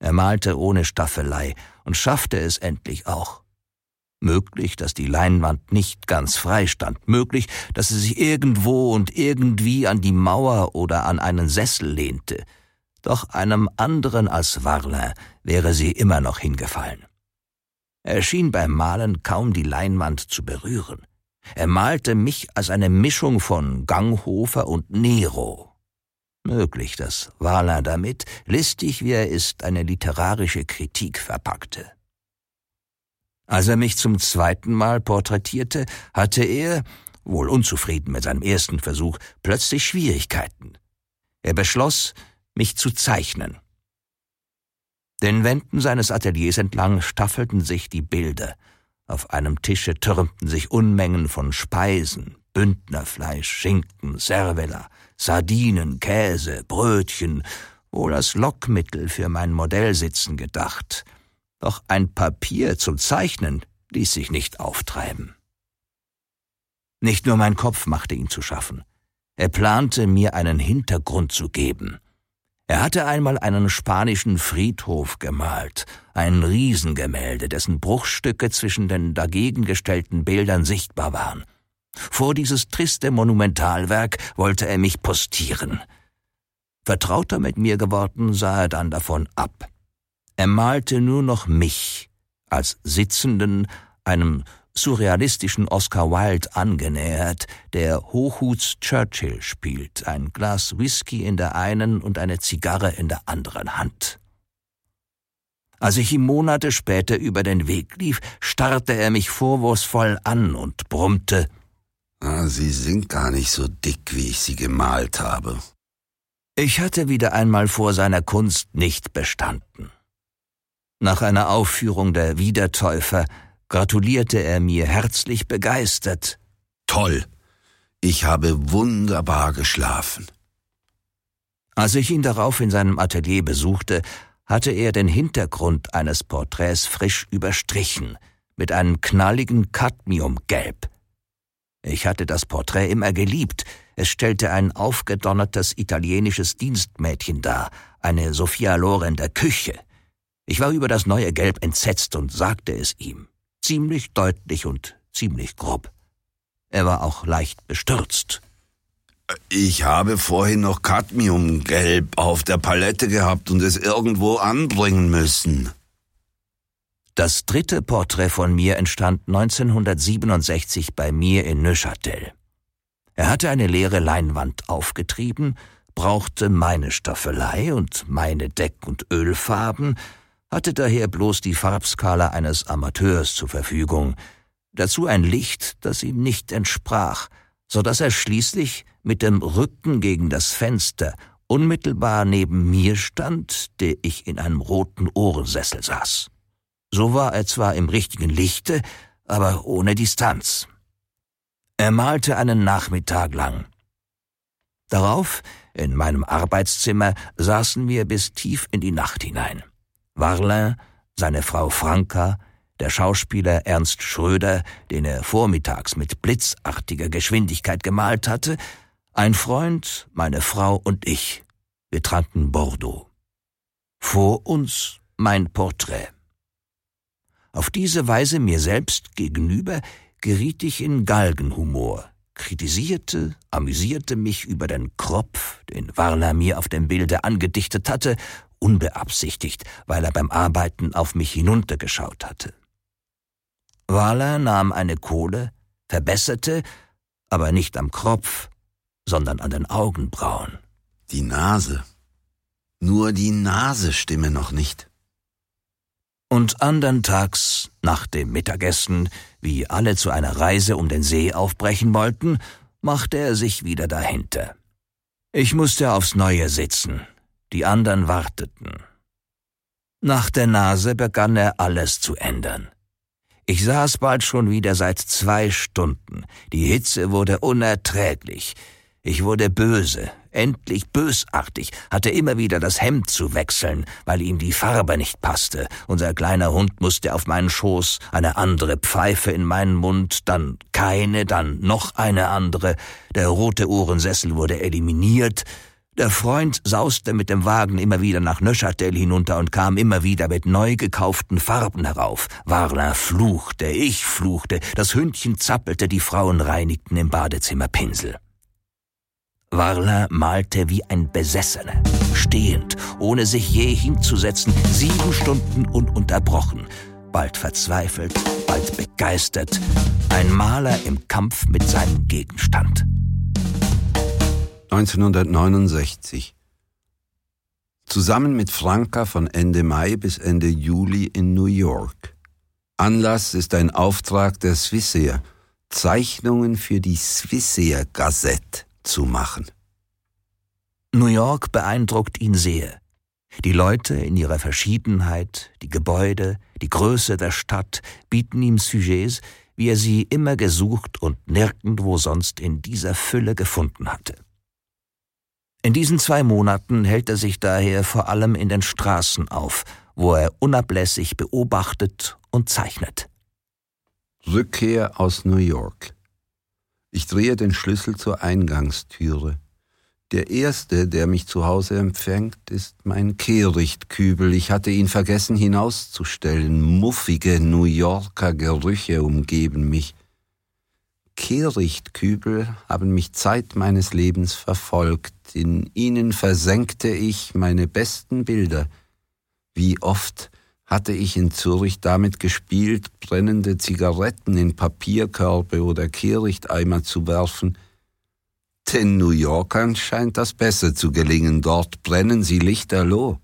Er malte ohne Staffelei und schaffte es endlich auch. Möglich, dass die Leinwand nicht ganz frei stand, möglich, dass sie sich irgendwo und irgendwie an die Mauer oder an einen Sessel lehnte. Doch einem anderen als Warler wäre sie immer noch hingefallen. Er schien beim Malen kaum die Leinwand zu berühren. Er malte mich als eine Mischung von Ganghofer und Nero. Möglich, dass Warler damit, listig wie er ist, eine literarische Kritik verpackte. Als er mich zum zweiten Mal porträtierte, hatte er, wohl unzufrieden mit seinem ersten Versuch, plötzlich Schwierigkeiten. Er beschloss, mich zu zeichnen. Den Wänden seines Ateliers entlang staffelten sich die Bilder. Auf einem Tische türmten sich Unmengen von Speisen, Bündnerfleisch, Schinken, Cervella, Sardinen, Käse, Brötchen, wohl als Lockmittel für mein Modellsitzen gedacht – doch ein Papier zum Zeichnen ließ sich nicht auftreiben. Nicht nur mein Kopf machte ihn zu schaffen. Er plante, mir einen Hintergrund zu geben. Er hatte einmal einen spanischen Friedhof gemalt, ein Riesengemälde, dessen Bruchstücke zwischen den dagegen gestellten Bildern sichtbar waren. Vor dieses triste Monumentalwerk wollte er mich postieren. Vertrauter mit mir geworden, sah er dann davon ab. Er malte nur noch mich, als Sitzenden, einem surrealistischen Oscar Wilde angenähert, der Hochhuts Churchill spielt, ein Glas Whisky in der einen und eine Zigarre in der anderen Hand. Als ich ihm Monate später über den Weg lief, starrte er mich vorwurfsvoll an und brummte ah, Sie sind gar nicht so dick, wie ich Sie gemalt habe. Ich hatte wieder einmal vor seiner Kunst nicht bestanden. Nach einer Aufführung der Wiedertäufer gratulierte er mir herzlich begeistert. Toll. Ich habe wunderbar geschlafen. Als ich ihn darauf in seinem Atelier besuchte, hatte er den Hintergrund eines Porträts frisch überstrichen, mit einem knalligen Cadmiumgelb. Ich hatte das Porträt immer geliebt. Es stellte ein aufgedonnertes italienisches Dienstmädchen dar, eine Sophia Loren der Küche. Ich war über das neue Gelb entsetzt und sagte es ihm. Ziemlich deutlich und ziemlich grob. Er war auch leicht bestürzt. Ich habe vorhin noch Cadmiumgelb auf der Palette gehabt und es irgendwo anbringen müssen. Das dritte Porträt von mir entstand 1967 bei mir in Neuchâtel. Er hatte eine leere Leinwand aufgetrieben, brauchte meine Staffelei und meine Deck- und Ölfarben, hatte daher bloß die Farbskala eines Amateurs zur Verfügung, dazu ein Licht, das ihm nicht entsprach, so dass er schließlich mit dem Rücken gegen das Fenster unmittelbar neben mir stand, der ich in einem roten Ohrensessel saß. So war er zwar im richtigen Lichte, aber ohne Distanz. Er malte einen Nachmittag lang. Darauf, in meinem Arbeitszimmer, saßen wir bis tief in die Nacht hinein. Warlin, seine Frau Franka, der Schauspieler Ernst Schröder, den er vormittags mit blitzartiger Geschwindigkeit gemalt hatte, ein Freund, meine Frau und ich. Wir tranken Bordeaux. Vor uns mein Porträt. Auf diese Weise mir selbst gegenüber geriet ich in Galgenhumor, kritisierte, amüsierte mich über den Kropf, den Warner mir auf dem Bilde angedichtet hatte, unbeabsichtigt, weil er beim Arbeiten auf mich hinuntergeschaut hatte. Warler nahm eine Kohle, verbesserte, aber nicht am Kropf, sondern an den Augenbrauen. Die Nase. Nur die Nase stimme noch nicht und andern Tags, nach dem Mittagessen, wie alle zu einer Reise um den See aufbrechen wollten, machte er sich wieder dahinter. Ich musste aufs Neue sitzen, die anderen warteten. Nach der Nase begann er alles zu ändern. Ich saß bald schon wieder seit zwei Stunden. Die Hitze wurde unerträglich. Ich wurde böse, endlich bösartig, hatte immer wieder das Hemd zu wechseln, weil ihm die Farbe nicht passte. Unser kleiner Hund musste auf meinen Schoß, eine andere Pfeife in meinen Mund, dann keine, dann noch eine andere. Der rote Ohrensessel wurde eliminiert. Der Freund sauste mit dem Wagen immer wieder nach Neuchâtel hinunter und kam immer wieder mit neu gekauften Farben herauf. Warla fluchte, ich fluchte, das Hündchen zappelte, die Frauen reinigten im Badezimmer Pinsel. Warler malte wie ein Besessener, stehend, ohne sich je hinzusetzen, sieben Stunden ununterbrochen, bald verzweifelt, bald begeistert, ein Maler im Kampf mit seinem Gegenstand. 1969 Zusammen mit Franka von Ende Mai bis Ende Juli in New York. Anlass ist ein Auftrag der Swissair, Zeichnungen für die Swissair Gazette zu machen. New York beeindruckt ihn sehr. Die Leute in ihrer Verschiedenheit, die Gebäude, die Größe der Stadt bieten ihm Sujets, wie er sie immer gesucht und nirgendwo sonst in dieser Fülle gefunden hatte. In diesen zwei Monaten hält er sich daher vor allem in den Straßen auf, wo er unablässig beobachtet und zeichnet. Rückkehr aus New York. Ich drehe den Schlüssel zur Eingangstüre. Der erste, der mich zu Hause empfängt, ist mein Kehrichtkübel. Ich hatte ihn vergessen hinauszustellen. Muffige New Yorker Gerüche umgeben mich. Kehrichtkübel haben mich Zeit meines Lebens verfolgt. In ihnen versenkte ich meine besten Bilder. Wie oft hatte ich in Zürich damit gespielt, brennende Zigaretten in Papierkörbe oder Kehrichteimer zu werfen. Den New Yorkern scheint das besser zu gelingen, dort brennen sie lichterloh.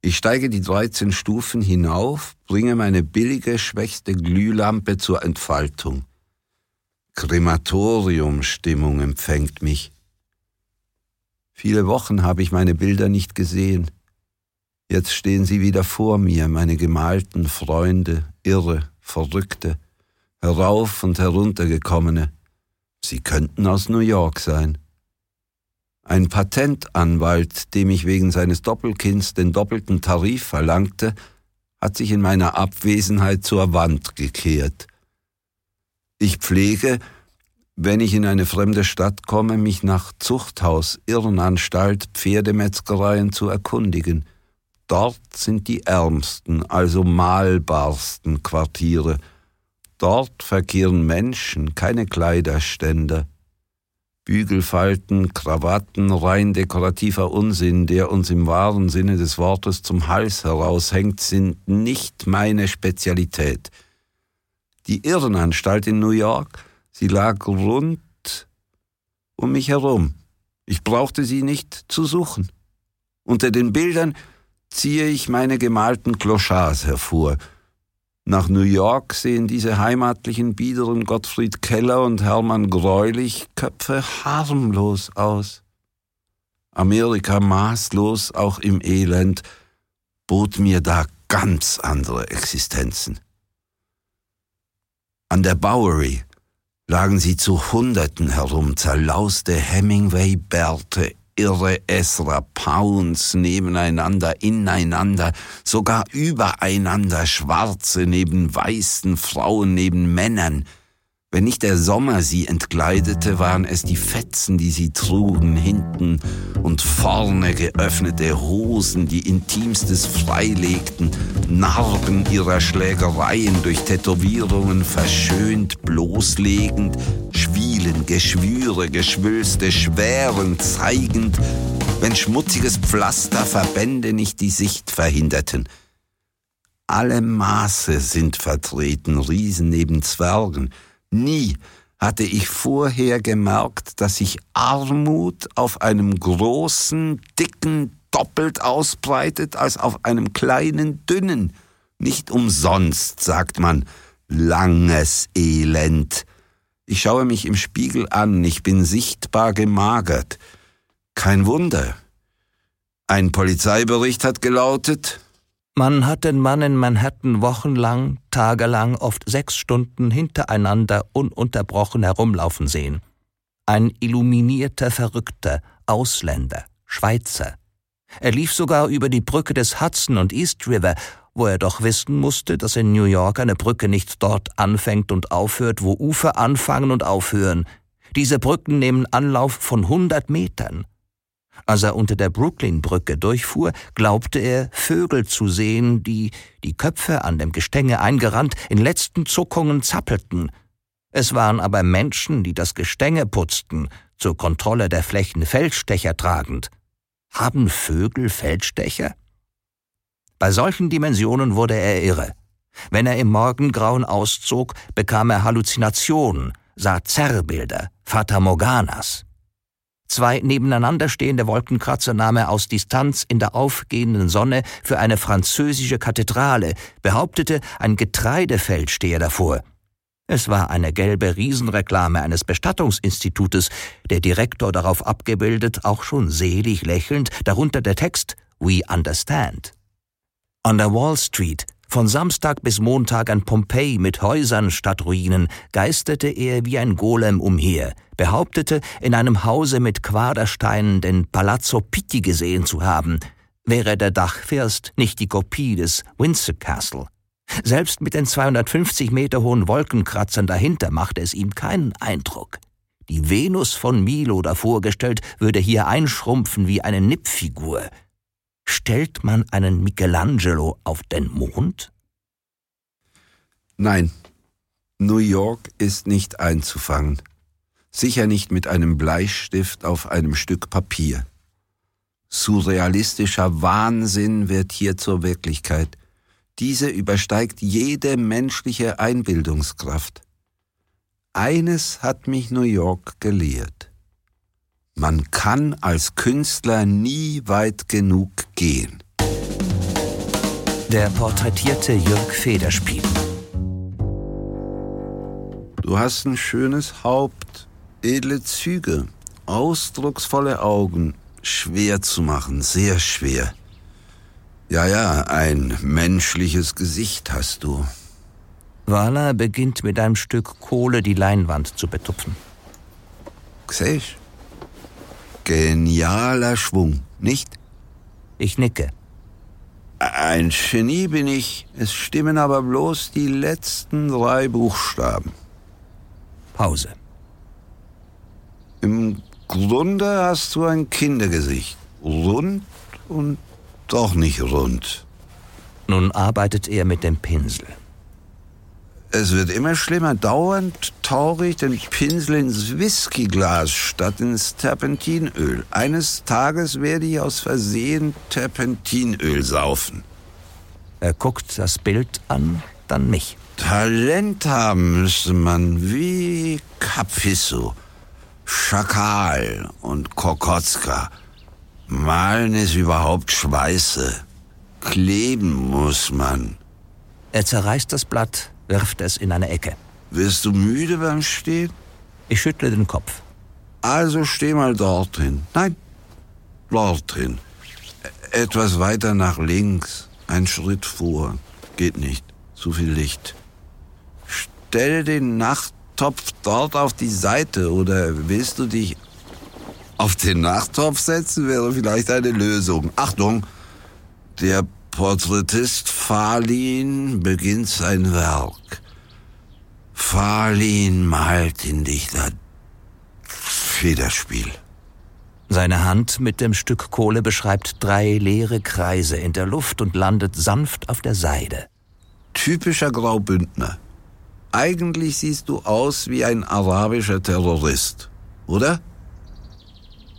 Ich steige die 13 Stufen hinauf, bringe meine billige, schwächste Glühlampe zur Entfaltung. Krematoriumstimmung empfängt mich. Viele Wochen habe ich meine Bilder nicht gesehen. Jetzt stehen sie wieder vor mir, meine gemalten Freunde, irre, verrückte, herauf und heruntergekommene. Sie könnten aus New York sein. Ein Patentanwalt, dem ich wegen seines Doppelkinds den doppelten Tarif verlangte, hat sich in meiner Abwesenheit zur Wand gekehrt. Ich pflege, wenn ich in eine fremde Stadt komme, mich nach Zuchthaus, Irrenanstalt, Pferdemetzgereien zu erkundigen. Dort sind die ärmsten, also malbarsten Quartiere. Dort verkehren Menschen, keine Kleiderständer. Bügelfalten, Krawatten, rein dekorativer Unsinn, der uns im wahren Sinne des Wortes zum Hals heraushängt, sind nicht meine Spezialität. Die Irrenanstalt in New York, sie lag rund um mich herum. Ich brauchte sie nicht zu suchen. Unter den Bildern ziehe ich meine gemalten Clochards hervor – nach New York sehen diese heimatlichen biederen Gottfried Keller und Hermann Greulich Köpfe harmlos aus. Amerika maßlos auch im Elend bot mir da ganz andere Existenzen. An der Bowery lagen sie zu Hunderten herum, zerlauste Hemingway-Bärte irre Esra Pounds nebeneinander, ineinander, sogar übereinander, Schwarze neben weißen Frauen, neben Männern, wenn nicht der Sommer sie entkleidete, waren es die Fetzen, die sie trugen, hinten und vorne geöffnete Hosen, die Intimstes freilegten, Narben ihrer Schlägereien durch Tätowierungen verschönt, bloßlegend, Schwielen, Geschwüre, Geschwülste, Schweren zeigend, wenn schmutziges Pflaster Verbände nicht die Sicht verhinderten. Alle Maße sind vertreten, Riesen neben Zwergen, Nie hatte ich vorher gemerkt, dass sich Armut auf einem großen, dicken doppelt ausbreitet als auf einem kleinen, dünnen. Nicht umsonst sagt man langes Elend. Ich schaue mich im Spiegel an, ich bin sichtbar gemagert. Kein Wunder. Ein Polizeibericht hat gelautet, man hat den Mann in Manhattan wochenlang, tagelang, oft sechs Stunden hintereinander ununterbrochen herumlaufen sehen. Ein illuminierter Verrückter, Ausländer, Schweizer. Er lief sogar über die Brücke des Hudson und East River, wo er doch wissen musste, dass in New York eine Brücke nicht dort anfängt und aufhört, wo Ufer anfangen und aufhören. Diese Brücken nehmen Anlauf von hundert Metern. Als er unter der Brooklyn-Brücke durchfuhr, glaubte er, Vögel zu sehen, die, die Köpfe an dem Gestänge eingerannt, in letzten Zuckungen zappelten. Es waren aber Menschen, die das Gestänge putzten, zur Kontrolle der Flächen Feldstecher tragend. Haben Vögel Feldstecher? Bei solchen Dimensionen wurde er irre. Wenn er im Morgengrauen auszog, bekam er Halluzinationen, sah Zerrbilder, Fata Morganas. Zwei nebeneinander stehende Wolkenkratzer nahm er aus Distanz in der aufgehenden Sonne für eine französische Kathedrale, behauptete, ein Getreidefeld stehe davor. Es war eine gelbe Riesenreklame eines Bestattungsinstitutes, der Direktor darauf abgebildet, auch schon selig lächelnd, darunter der Text We Understand. An der Wall Street von Samstag bis Montag an Pompeji mit Häusern statt Ruinen geisterte er wie ein Golem umher, behauptete, in einem Hause mit Quadersteinen den Palazzo Pitti gesehen zu haben, wäre der Dachfirst nicht die Kopie des Windsor Castle. Selbst mit den 250 Meter hohen Wolkenkratzern dahinter machte es ihm keinen Eindruck. Die Venus von Milo davor gestellt würde hier einschrumpfen wie eine Nippfigur – Stellt man einen Michelangelo auf den Mond? Nein, New York ist nicht einzufangen. Sicher nicht mit einem Bleistift auf einem Stück Papier. Surrealistischer Wahnsinn wird hier zur Wirklichkeit. Diese übersteigt jede menschliche Einbildungskraft. Eines hat mich New York gelehrt. Man kann als Künstler nie weit genug gehen. Der porträtierte Jörg Federspiel. Du hast ein schönes Haupt, edle Züge, ausdrucksvolle Augen, schwer zu machen, sehr schwer. Ja, ja, ein menschliches Gesicht hast du. Wala beginnt mit einem Stück Kohle die Leinwand zu betupfen. Siehst Genialer Schwung, nicht? Ich nicke. Ein Genie bin ich, es stimmen aber bloß die letzten drei Buchstaben. Pause. Im Grunde hast du ein Kindergesicht. Rund und doch nicht rund. Nun arbeitet er mit dem Pinsel. Es wird immer schlimmer. Dauernd tauche ich den Pinsel ins Whiskyglas statt ins Terpentinöl. Eines Tages werde ich aus Versehen Terpentinöl saufen. Er guckt das Bild an, dann mich. Talent haben müsste man wie Capisso, Schakal und Kokotzka. Malen ist überhaupt Schweiße. Kleben muss man. Er zerreißt das Blatt, wirft es in eine Ecke. Wirst du müde beim Stehen? Ich schüttle den Kopf. Also steh mal dorthin. Nein, dorthin. Etwas weiter nach links. Ein Schritt vor. Geht nicht. Zu viel Licht. Stell den Nachttopf dort auf die Seite oder willst du dich auf den Nachttopf setzen? Wäre vielleicht eine Lösung. Achtung! Der Porträtist Falin beginnt sein Werk. Falin malt in dich das Federspiel. Seine Hand mit dem Stück Kohle beschreibt drei leere Kreise in der Luft und landet sanft auf der Seide. Typischer Graubündner. Eigentlich siehst du aus wie ein arabischer Terrorist, oder?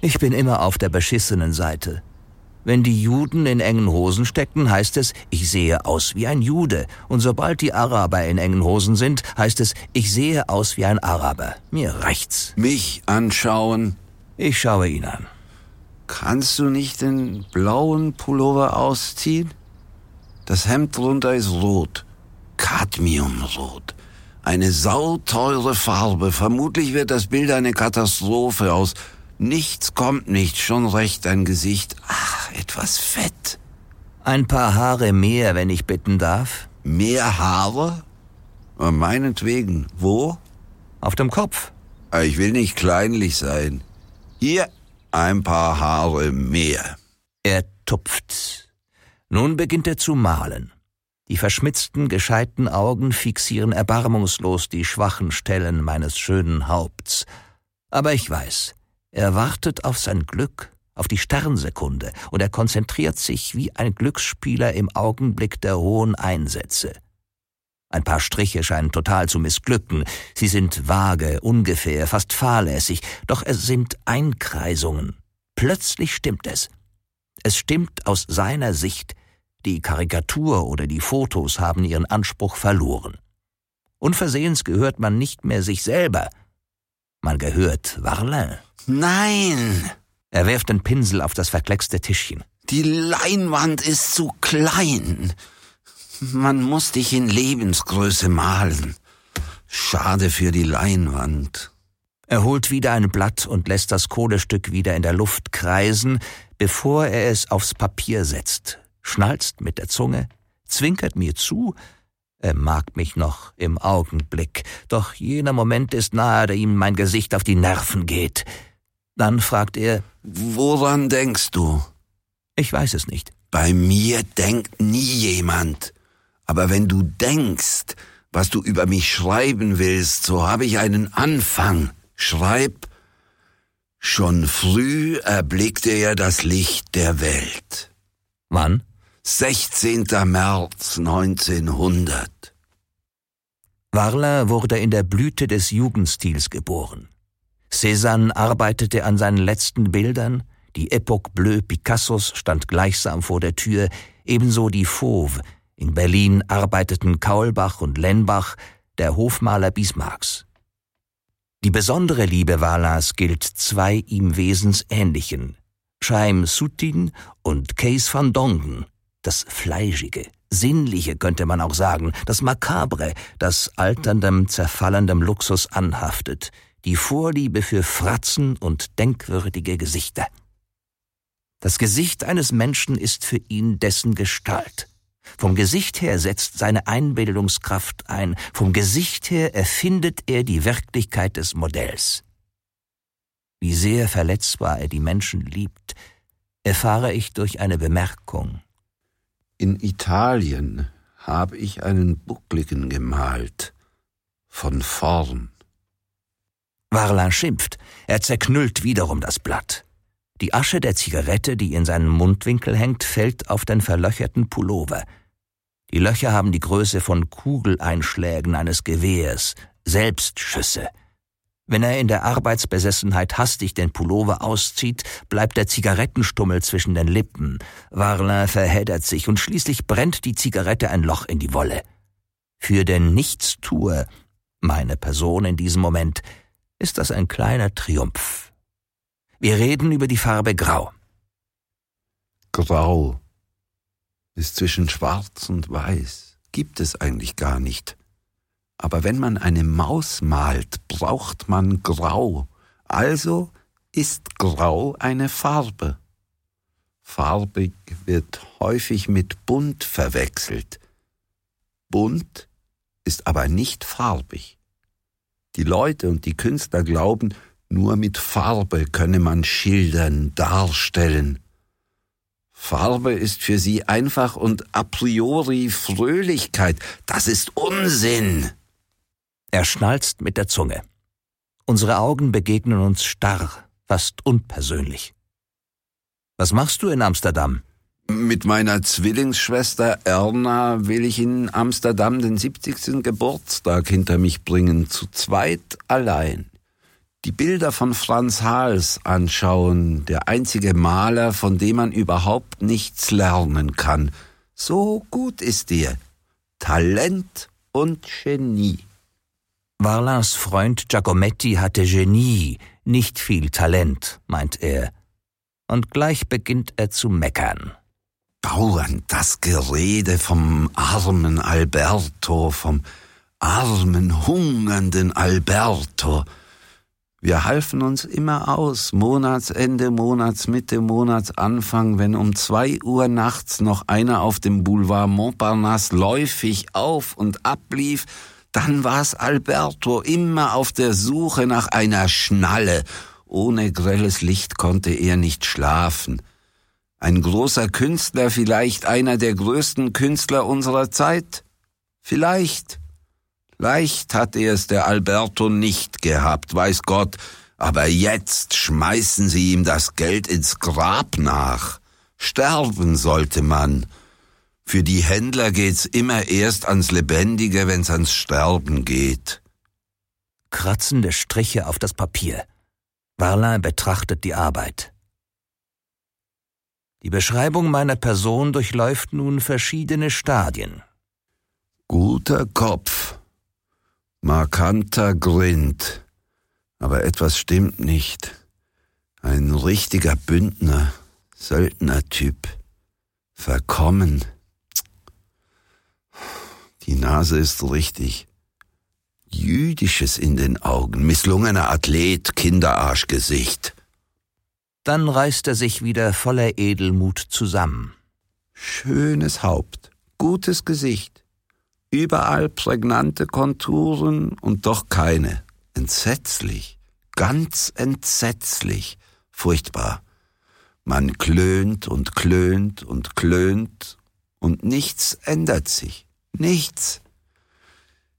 Ich bin immer auf der beschissenen Seite. Wenn die Juden in engen Hosen stecken, heißt es, ich sehe aus wie ein Jude. Und sobald die Araber in engen Hosen sind, heißt es, ich sehe aus wie ein Araber. Mir reicht's. Mich anschauen. Ich schaue ihn an. Kannst du nicht den blauen Pullover ausziehen? Das Hemd drunter ist rot. Cadmiumrot. Eine sauteure Farbe. Vermutlich wird das Bild eine Katastrophe aus Nichts kommt nicht, schon recht ein Gesicht. Ach, etwas Fett. Ein paar Haare mehr, wenn ich bitten darf. Mehr Haare? Meinetwegen. Wo? Auf dem Kopf. Ah, ich will nicht kleinlich sein. Hier ein paar Haare mehr. Er tupft. Nun beginnt er zu malen. Die verschmitzten, gescheiten Augen fixieren erbarmungslos die schwachen Stellen meines schönen Haupts. Aber ich weiß, er wartet auf sein Glück, auf die Sternsekunde, und er konzentriert sich wie ein Glücksspieler im Augenblick der hohen Einsätze. Ein paar Striche scheinen total zu missglücken, sie sind vage, ungefähr, fast fahrlässig, doch es sind Einkreisungen. Plötzlich stimmt es. Es stimmt aus seiner Sicht, die Karikatur oder die Fotos haben ihren Anspruch verloren. Unversehens gehört man nicht mehr sich selber, man gehört Varlin. Nein! Er wirft den Pinsel auf das verkleckste Tischchen. Die Leinwand ist zu klein. Man muss dich in Lebensgröße malen. Schade für die Leinwand. Er holt wieder ein Blatt und lässt das Kohlestück wieder in der Luft kreisen, bevor er es aufs Papier setzt, schnalzt mit der Zunge, zwinkert mir zu, er mag mich noch im Augenblick, doch jener Moment ist nahe, der ihm mein Gesicht auf die Nerven geht. Dann fragt er Woran denkst du? Ich weiß es nicht. Bei mir denkt nie jemand. Aber wenn du denkst, was du über mich schreiben willst, so habe ich einen Anfang. Schreib Schon früh erblickte er das Licht der Welt. Wann? 16. März 1900. Warler wurde in der Blüte des Jugendstils geboren. Cézanne arbeitete an seinen letzten Bildern, die Epoque Bleue Picassos stand gleichsam vor der Tür, ebenso die Fauve. In Berlin arbeiteten Kaulbach und Lenbach, der Hofmaler Bismarcks. Die besondere Liebe Warlers gilt zwei ihm wesensähnlichen, Chaim Sutin und Case van Dongen, das Fleischige, Sinnliche könnte man auch sagen, das Makabre, das alterndem, zerfallendem Luxus anhaftet, die Vorliebe für Fratzen und denkwürdige Gesichter. Das Gesicht eines Menschen ist für ihn dessen Gestalt. Vom Gesicht her setzt seine Einbildungskraft ein, vom Gesicht her erfindet er die Wirklichkeit des Modells. Wie sehr verletzbar er die Menschen liebt, erfahre ich durch eine Bemerkung. In Italien habe ich einen Buckligen gemalt, von vorn. Varlin schimpft. Er zerknüllt wiederum das Blatt. Die Asche der Zigarette, die in seinem Mundwinkel hängt, fällt auf den verlöcherten Pullover. Die Löcher haben die Größe von Kugeleinschlägen eines Gewehrs, Selbstschüsse. Wenn er in der Arbeitsbesessenheit hastig den Pullover auszieht, bleibt der Zigarettenstummel zwischen den Lippen. Varlin verheddert sich und schließlich brennt die Zigarette ein Loch in die Wolle. Für den Nichtstuer, meine Person in diesem Moment, ist das ein kleiner Triumph. Wir reden über die Farbe Grau. Grau ist zwischen Schwarz und Weiß. Gibt es eigentlich gar nicht. Aber wenn man eine Maus malt, braucht man Grau. Also ist Grau eine Farbe. Farbig wird häufig mit bunt verwechselt. Bunt ist aber nicht farbig. Die Leute und die Künstler glauben, nur mit Farbe könne man schildern, darstellen. Farbe ist für sie einfach und a priori Fröhlichkeit. Das ist Unsinn. Er schnalzt mit der Zunge. Unsere Augen begegnen uns starr, fast unpersönlich. Was machst du in Amsterdam? Mit meiner Zwillingsschwester Erna will ich in Amsterdam den 70. Geburtstag hinter mich bringen, zu zweit allein. Die Bilder von Franz Hals anschauen, der einzige Maler, von dem man überhaupt nichts lernen kann. So gut ist er. Talent und Genie. Varlins Freund Giacometti hatte Genie, nicht viel Talent, meint er. Und gleich beginnt er zu meckern. Dauernd das Gerede vom armen Alberto, vom armen, hungernden Alberto. Wir halfen uns immer aus, Monatsende, Monatsmitte, Monatsanfang, wenn um zwei Uhr nachts noch einer auf dem Boulevard Montparnasse läufig auf und ablief, dann war's Alberto immer auf der Suche nach einer Schnalle. Ohne grelles Licht konnte er nicht schlafen. Ein großer Künstler, vielleicht einer der größten Künstler unserer Zeit? Vielleicht. Leicht hat er es der Alberto nicht gehabt, weiß Gott, aber jetzt schmeißen sie ihm das Geld ins Grab nach. Sterben sollte man. Für die Händler geht's immer erst ans Lebendige, wenn's ans Sterben geht. Kratzende Striche auf das Papier. Varlin betrachtet die Arbeit. Die Beschreibung meiner Person durchläuft nun verschiedene Stadien. Guter Kopf, markanter Grind, aber etwas stimmt nicht. Ein richtiger Bündner, Söldnertyp, verkommen. Die Nase ist richtig. Jüdisches in den Augen, misslungener Athlet, Kinderarschgesicht. Dann reißt er sich wieder voller Edelmut zusammen. Schönes Haupt, gutes Gesicht, Überall prägnante Konturen und doch keine. Entsetzlich, ganz entsetzlich, furchtbar. Man klönt und klönt und klönt und nichts ändert sich. Nichts.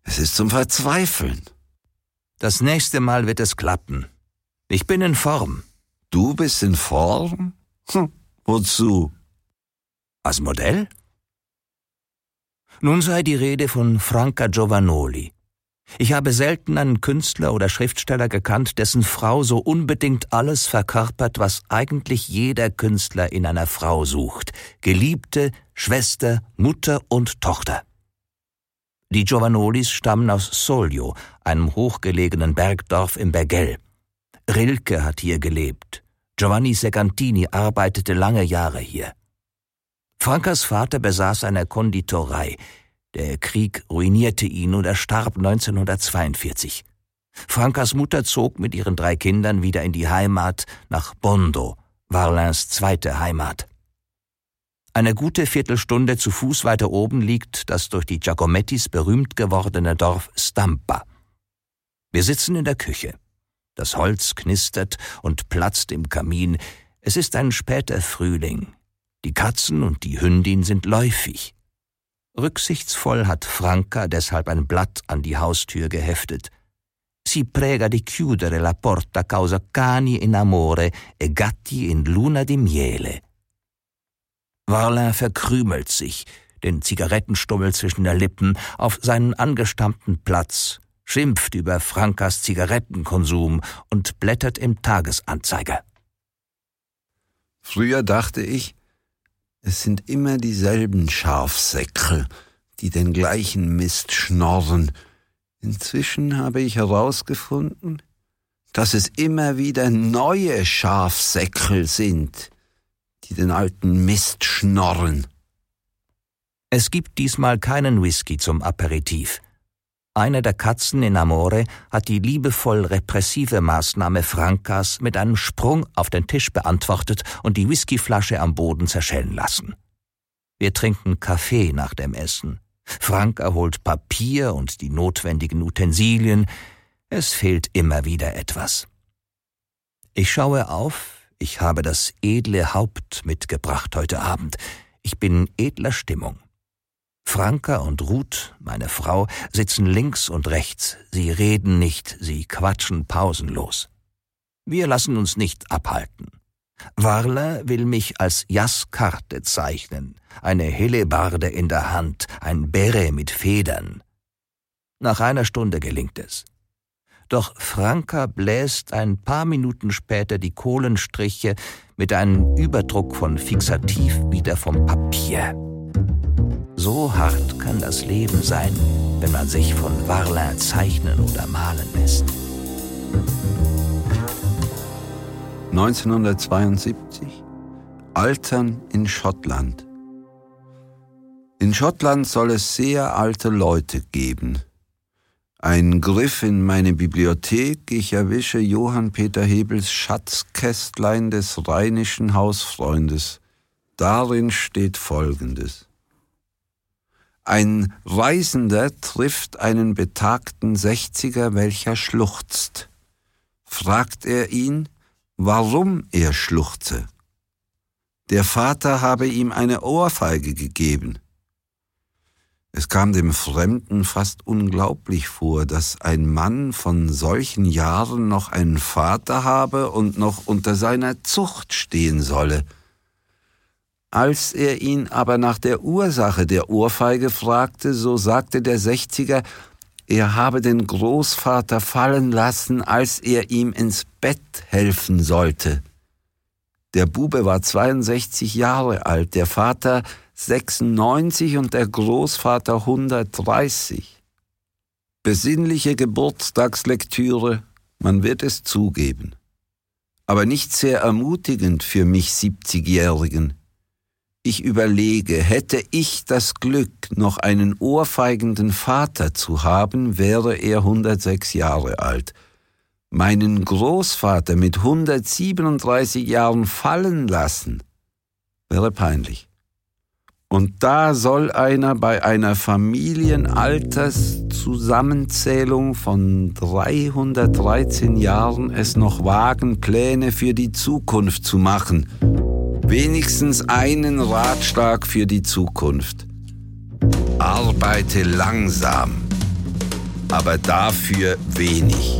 Es ist zum Verzweifeln. Das nächste Mal wird es klappen. Ich bin in Form. Du bist in Form? Hm, wozu? Als Modell? Nun sei die Rede von Franca Giovanoli. Ich habe selten einen Künstler oder Schriftsteller gekannt, dessen Frau so unbedingt alles verkörpert, was eigentlich jeder Künstler in einer Frau sucht. Geliebte, Schwester, Mutter und Tochter. Die Giovanolis stammen aus Solio, einem hochgelegenen Bergdorf im Bergell. Rilke hat hier gelebt. Giovanni Segantini arbeitete lange Jahre hier. Frankas Vater besaß eine Konditorei. Der Krieg ruinierte ihn und er starb 1942. Frankas Mutter zog mit ihren drei Kindern wieder in die Heimat nach Bondo, Varlins zweite Heimat. Eine gute Viertelstunde zu Fuß weiter oben liegt das durch die Giacomettis berühmt gewordene Dorf Stampa. Wir sitzen in der Küche. Das Holz knistert und platzt im Kamin. Es ist ein später Frühling. Die Katzen und die Hündin sind läufig. Rücksichtsvoll hat Franka deshalb ein Blatt an die Haustür geheftet. Sie si prega di chiudere la porta causa cani in amore e gatti in luna di miele. Varlin verkrümelt sich, den Zigarettenstummel zwischen der Lippen, auf seinen angestammten Platz, schimpft über Frankas Zigarettenkonsum und blättert im Tagesanzeiger. Früher dachte ich, es sind immer dieselben Schafsäckel, die den gleichen Mist schnorren. Inzwischen habe ich herausgefunden, dass es immer wieder neue Schafsäckel sind, die den alten Mist schnorren. Es gibt diesmal keinen Whisky zum Aperitif. Eine der Katzen in Amore hat die liebevoll repressive Maßnahme Frankas mit einem Sprung auf den Tisch beantwortet und die Whiskyflasche am Boden zerschellen lassen. Wir trinken Kaffee nach dem Essen. Frank erholt Papier und die notwendigen Utensilien. Es fehlt immer wieder etwas. Ich schaue auf, ich habe das edle Haupt mitgebracht heute Abend. Ich bin edler Stimmung. Franka und Ruth, meine Frau, sitzen links und rechts. Sie reden nicht, sie quatschen pausenlos. Wir lassen uns nicht abhalten. Warler will mich als Jaskarte zeichnen, eine Hellebarde in der Hand, ein Bäre mit Federn. Nach einer Stunde gelingt es. Doch Franka bläst ein paar Minuten später die Kohlenstriche mit einem Überdruck von Fixativ wieder vom Papier. So hart kann das Leben sein, wenn man sich von Warlin zeichnen oder malen lässt. 1972 Altern in Schottland. In Schottland soll es sehr alte Leute geben. Ein Griff in meine Bibliothek, ich erwische Johann Peter Hebels Schatzkästlein des rheinischen Hausfreundes. Darin steht Folgendes. Ein Reisender trifft einen betagten Sechziger, welcher schluchzt. Fragt er ihn, warum er schluchze. Der Vater habe ihm eine Ohrfeige gegeben. Es kam dem Fremden fast unglaublich vor, dass ein Mann von solchen Jahren noch einen Vater habe und noch unter seiner Zucht stehen solle. Als er ihn aber nach der Ursache der Ohrfeige fragte, so sagte der Sechziger, er habe den Großvater fallen lassen, als er ihm ins Bett helfen sollte. Der Bube war 62 Jahre alt, der Vater 96 und der Großvater 130. Besinnliche Geburtstagslektüre, man wird es zugeben. Aber nicht sehr ermutigend für mich 70-Jährigen. Ich überlege, hätte ich das Glück, noch einen ohrfeigenden Vater zu haben, wäre er 106 Jahre alt. Meinen Großvater mit 137 Jahren fallen lassen, wäre peinlich. Und da soll einer bei einer Familienalterszusammenzählung von 313 Jahren es noch wagen, Pläne für die Zukunft zu machen Wenigstens einen Ratschlag für die Zukunft. Arbeite langsam, aber dafür wenig.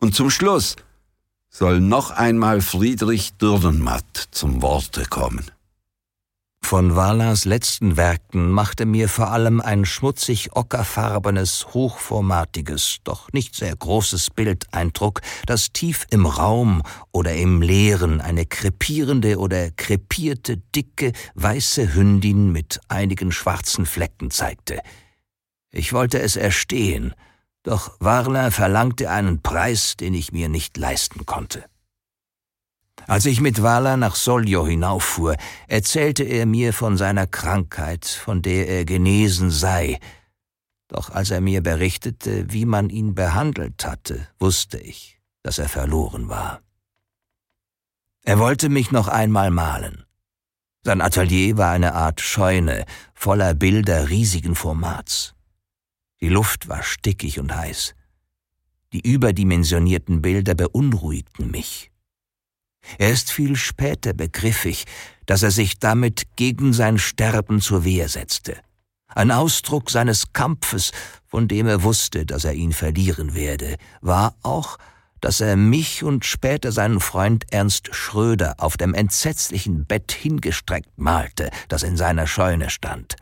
Und zum Schluss soll noch einmal Friedrich Dürrenmatt zum Worte kommen. Von Walas letzten Werken machte mir vor allem ein schmutzig ockerfarbenes, hochformatiges, doch nicht sehr großes Bild Eindruck, das tief im Raum oder im Leeren eine krepierende oder krepierte, dicke, weiße Hündin mit einigen schwarzen Flecken zeigte. Ich wollte es erstehen, doch Warler verlangte einen Preis, den ich mir nicht leisten konnte. Als ich mit Wala nach Soljo hinauffuhr, erzählte er mir von seiner Krankheit, von der er genesen sei. Doch als er mir berichtete, wie man ihn behandelt hatte, wusste ich, dass er verloren war. Er wollte mich noch einmal malen. Sein Atelier war eine Art Scheune, voller Bilder riesigen Formats. Die Luft war stickig und heiß. Die überdimensionierten Bilder beunruhigten mich. Erst viel später begriff ich, dass er sich damit gegen sein Sterben zur Wehr setzte. Ein Ausdruck seines Kampfes, von dem er wusste, dass er ihn verlieren werde, war auch, dass er mich und später seinen Freund Ernst Schröder auf dem entsetzlichen Bett hingestreckt malte, das in seiner Scheune stand.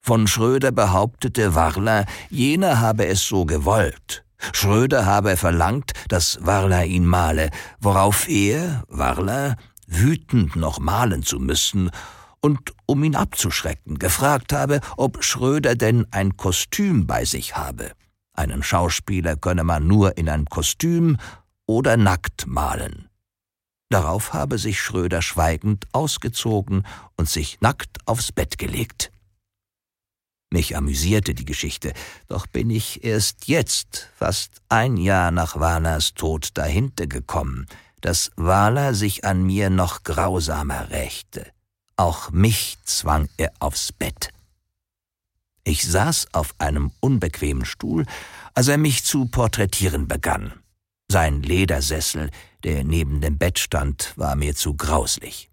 Von Schröder behauptete Warler, jener habe es so gewollt. Schröder habe verlangt, dass Warler ihn male, worauf er, Warler, wütend noch malen zu müssen und um ihn abzuschrecken, gefragt habe, ob Schröder denn ein Kostüm bei sich habe. Einen Schauspieler könne man nur in ein Kostüm oder nackt malen. Darauf habe sich Schröder schweigend ausgezogen und sich nackt aufs Bett gelegt. Mich amüsierte die Geschichte, doch bin ich erst jetzt, fast ein Jahr nach Wahlers Tod, dahinter gekommen, dass Wahler sich an mir noch grausamer rächte. Auch mich zwang er aufs Bett. Ich saß auf einem unbequemen Stuhl, als er mich zu porträtieren begann. Sein Ledersessel, der neben dem Bett stand, war mir zu grauslich.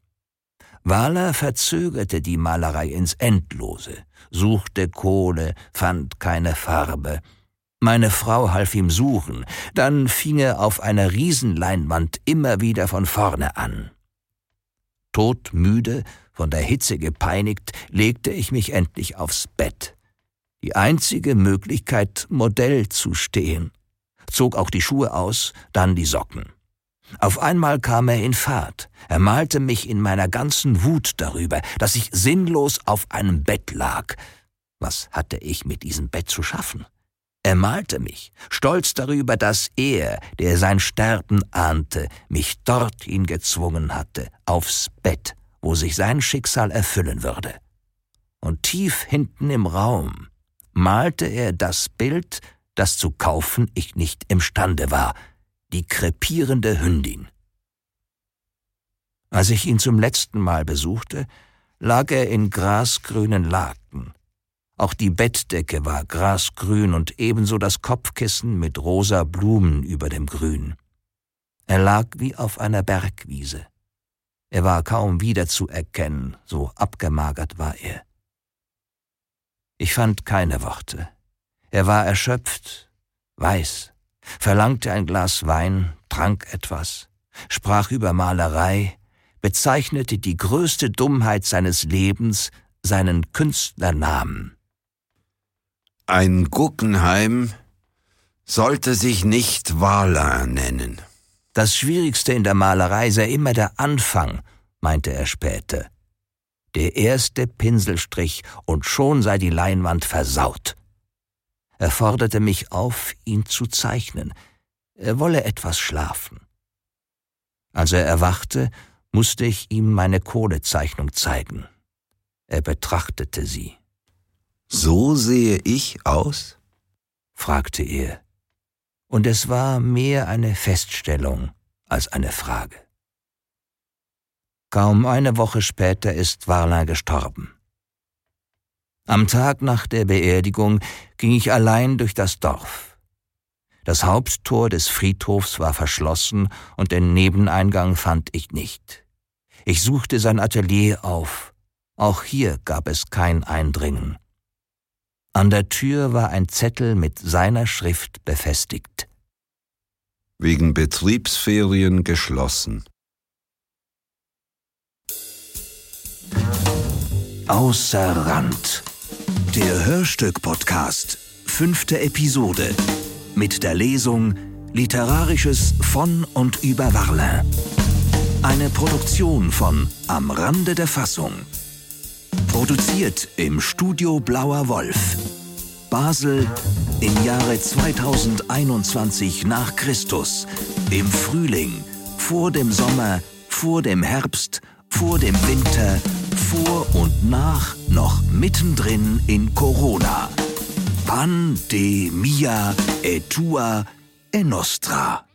Wahler verzögerte die Malerei ins Endlose, suchte Kohle, fand keine Farbe. Meine Frau half ihm suchen, dann fing er auf einer Riesenleinwand immer wieder von vorne an. Todmüde von der Hitze gepeinigt, legte ich mich endlich aufs Bett. Die einzige Möglichkeit, Modell zu stehen. Zog auch die Schuhe aus, dann die Socken. Auf einmal kam er in Fahrt. Er malte mich in meiner ganzen Wut darüber, dass ich sinnlos auf einem Bett lag. Was hatte ich mit diesem Bett zu schaffen? Er malte mich, stolz darüber, dass er, der sein Sterben ahnte, mich dorthin gezwungen hatte, aufs Bett wo sich sein Schicksal erfüllen würde. Und tief hinten im Raum malte er das Bild, das zu kaufen ich nicht imstande war, die krepierende Hündin. Als ich ihn zum letzten Mal besuchte, lag er in grasgrünen Laken. Auch die Bettdecke war grasgrün und ebenso das Kopfkissen mit rosa Blumen über dem Grün. Er lag wie auf einer Bergwiese. Er war kaum wiederzuerkennen, so abgemagert war er. Ich fand keine Worte. Er war erschöpft, weiß, verlangte ein Glas Wein, trank etwas, sprach über Malerei, bezeichnete die größte Dummheit seines Lebens, seinen Künstlernamen. Ein Guggenheim sollte sich nicht Wala nennen. Das Schwierigste in der Malerei sei immer der Anfang, meinte er später. Der erste Pinselstrich und schon sei die Leinwand versaut. Er forderte mich auf, ihn zu zeichnen. Er wolle etwas schlafen. Als er erwachte, musste ich ihm meine Kohlezeichnung zeigen. Er betrachtete sie. So sehe ich aus? fragte er und es war mehr eine Feststellung als eine Frage. Kaum eine Woche später ist Warla gestorben. Am Tag nach der Beerdigung ging ich allein durch das Dorf. Das Haupttor des Friedhofs war verschlossen und den Nebeneingang fand ich nicht. Ich suchte sein Atelier auf. Auch hier gab es kein Eindringen. An der Tür war ein Zettel mit seiner Schrift befestigt. Wegen Betriebsferien geschlossen. Außer Rand. Der Hörstück-Podcast. Fünfte Episode. Mit der Lesung Literarisches von und über Warlin. Eine Produktion von Am Rande der Fassung. Produziert im Studio Blauer Wolf. Basel im Jahre 2021 nach Christus. Im Frühling, vor dem Sommer, vor dem Herbst, vor dem Winter, vor und nach, noch mittendrin in Corona. Pandemia etua e nostra.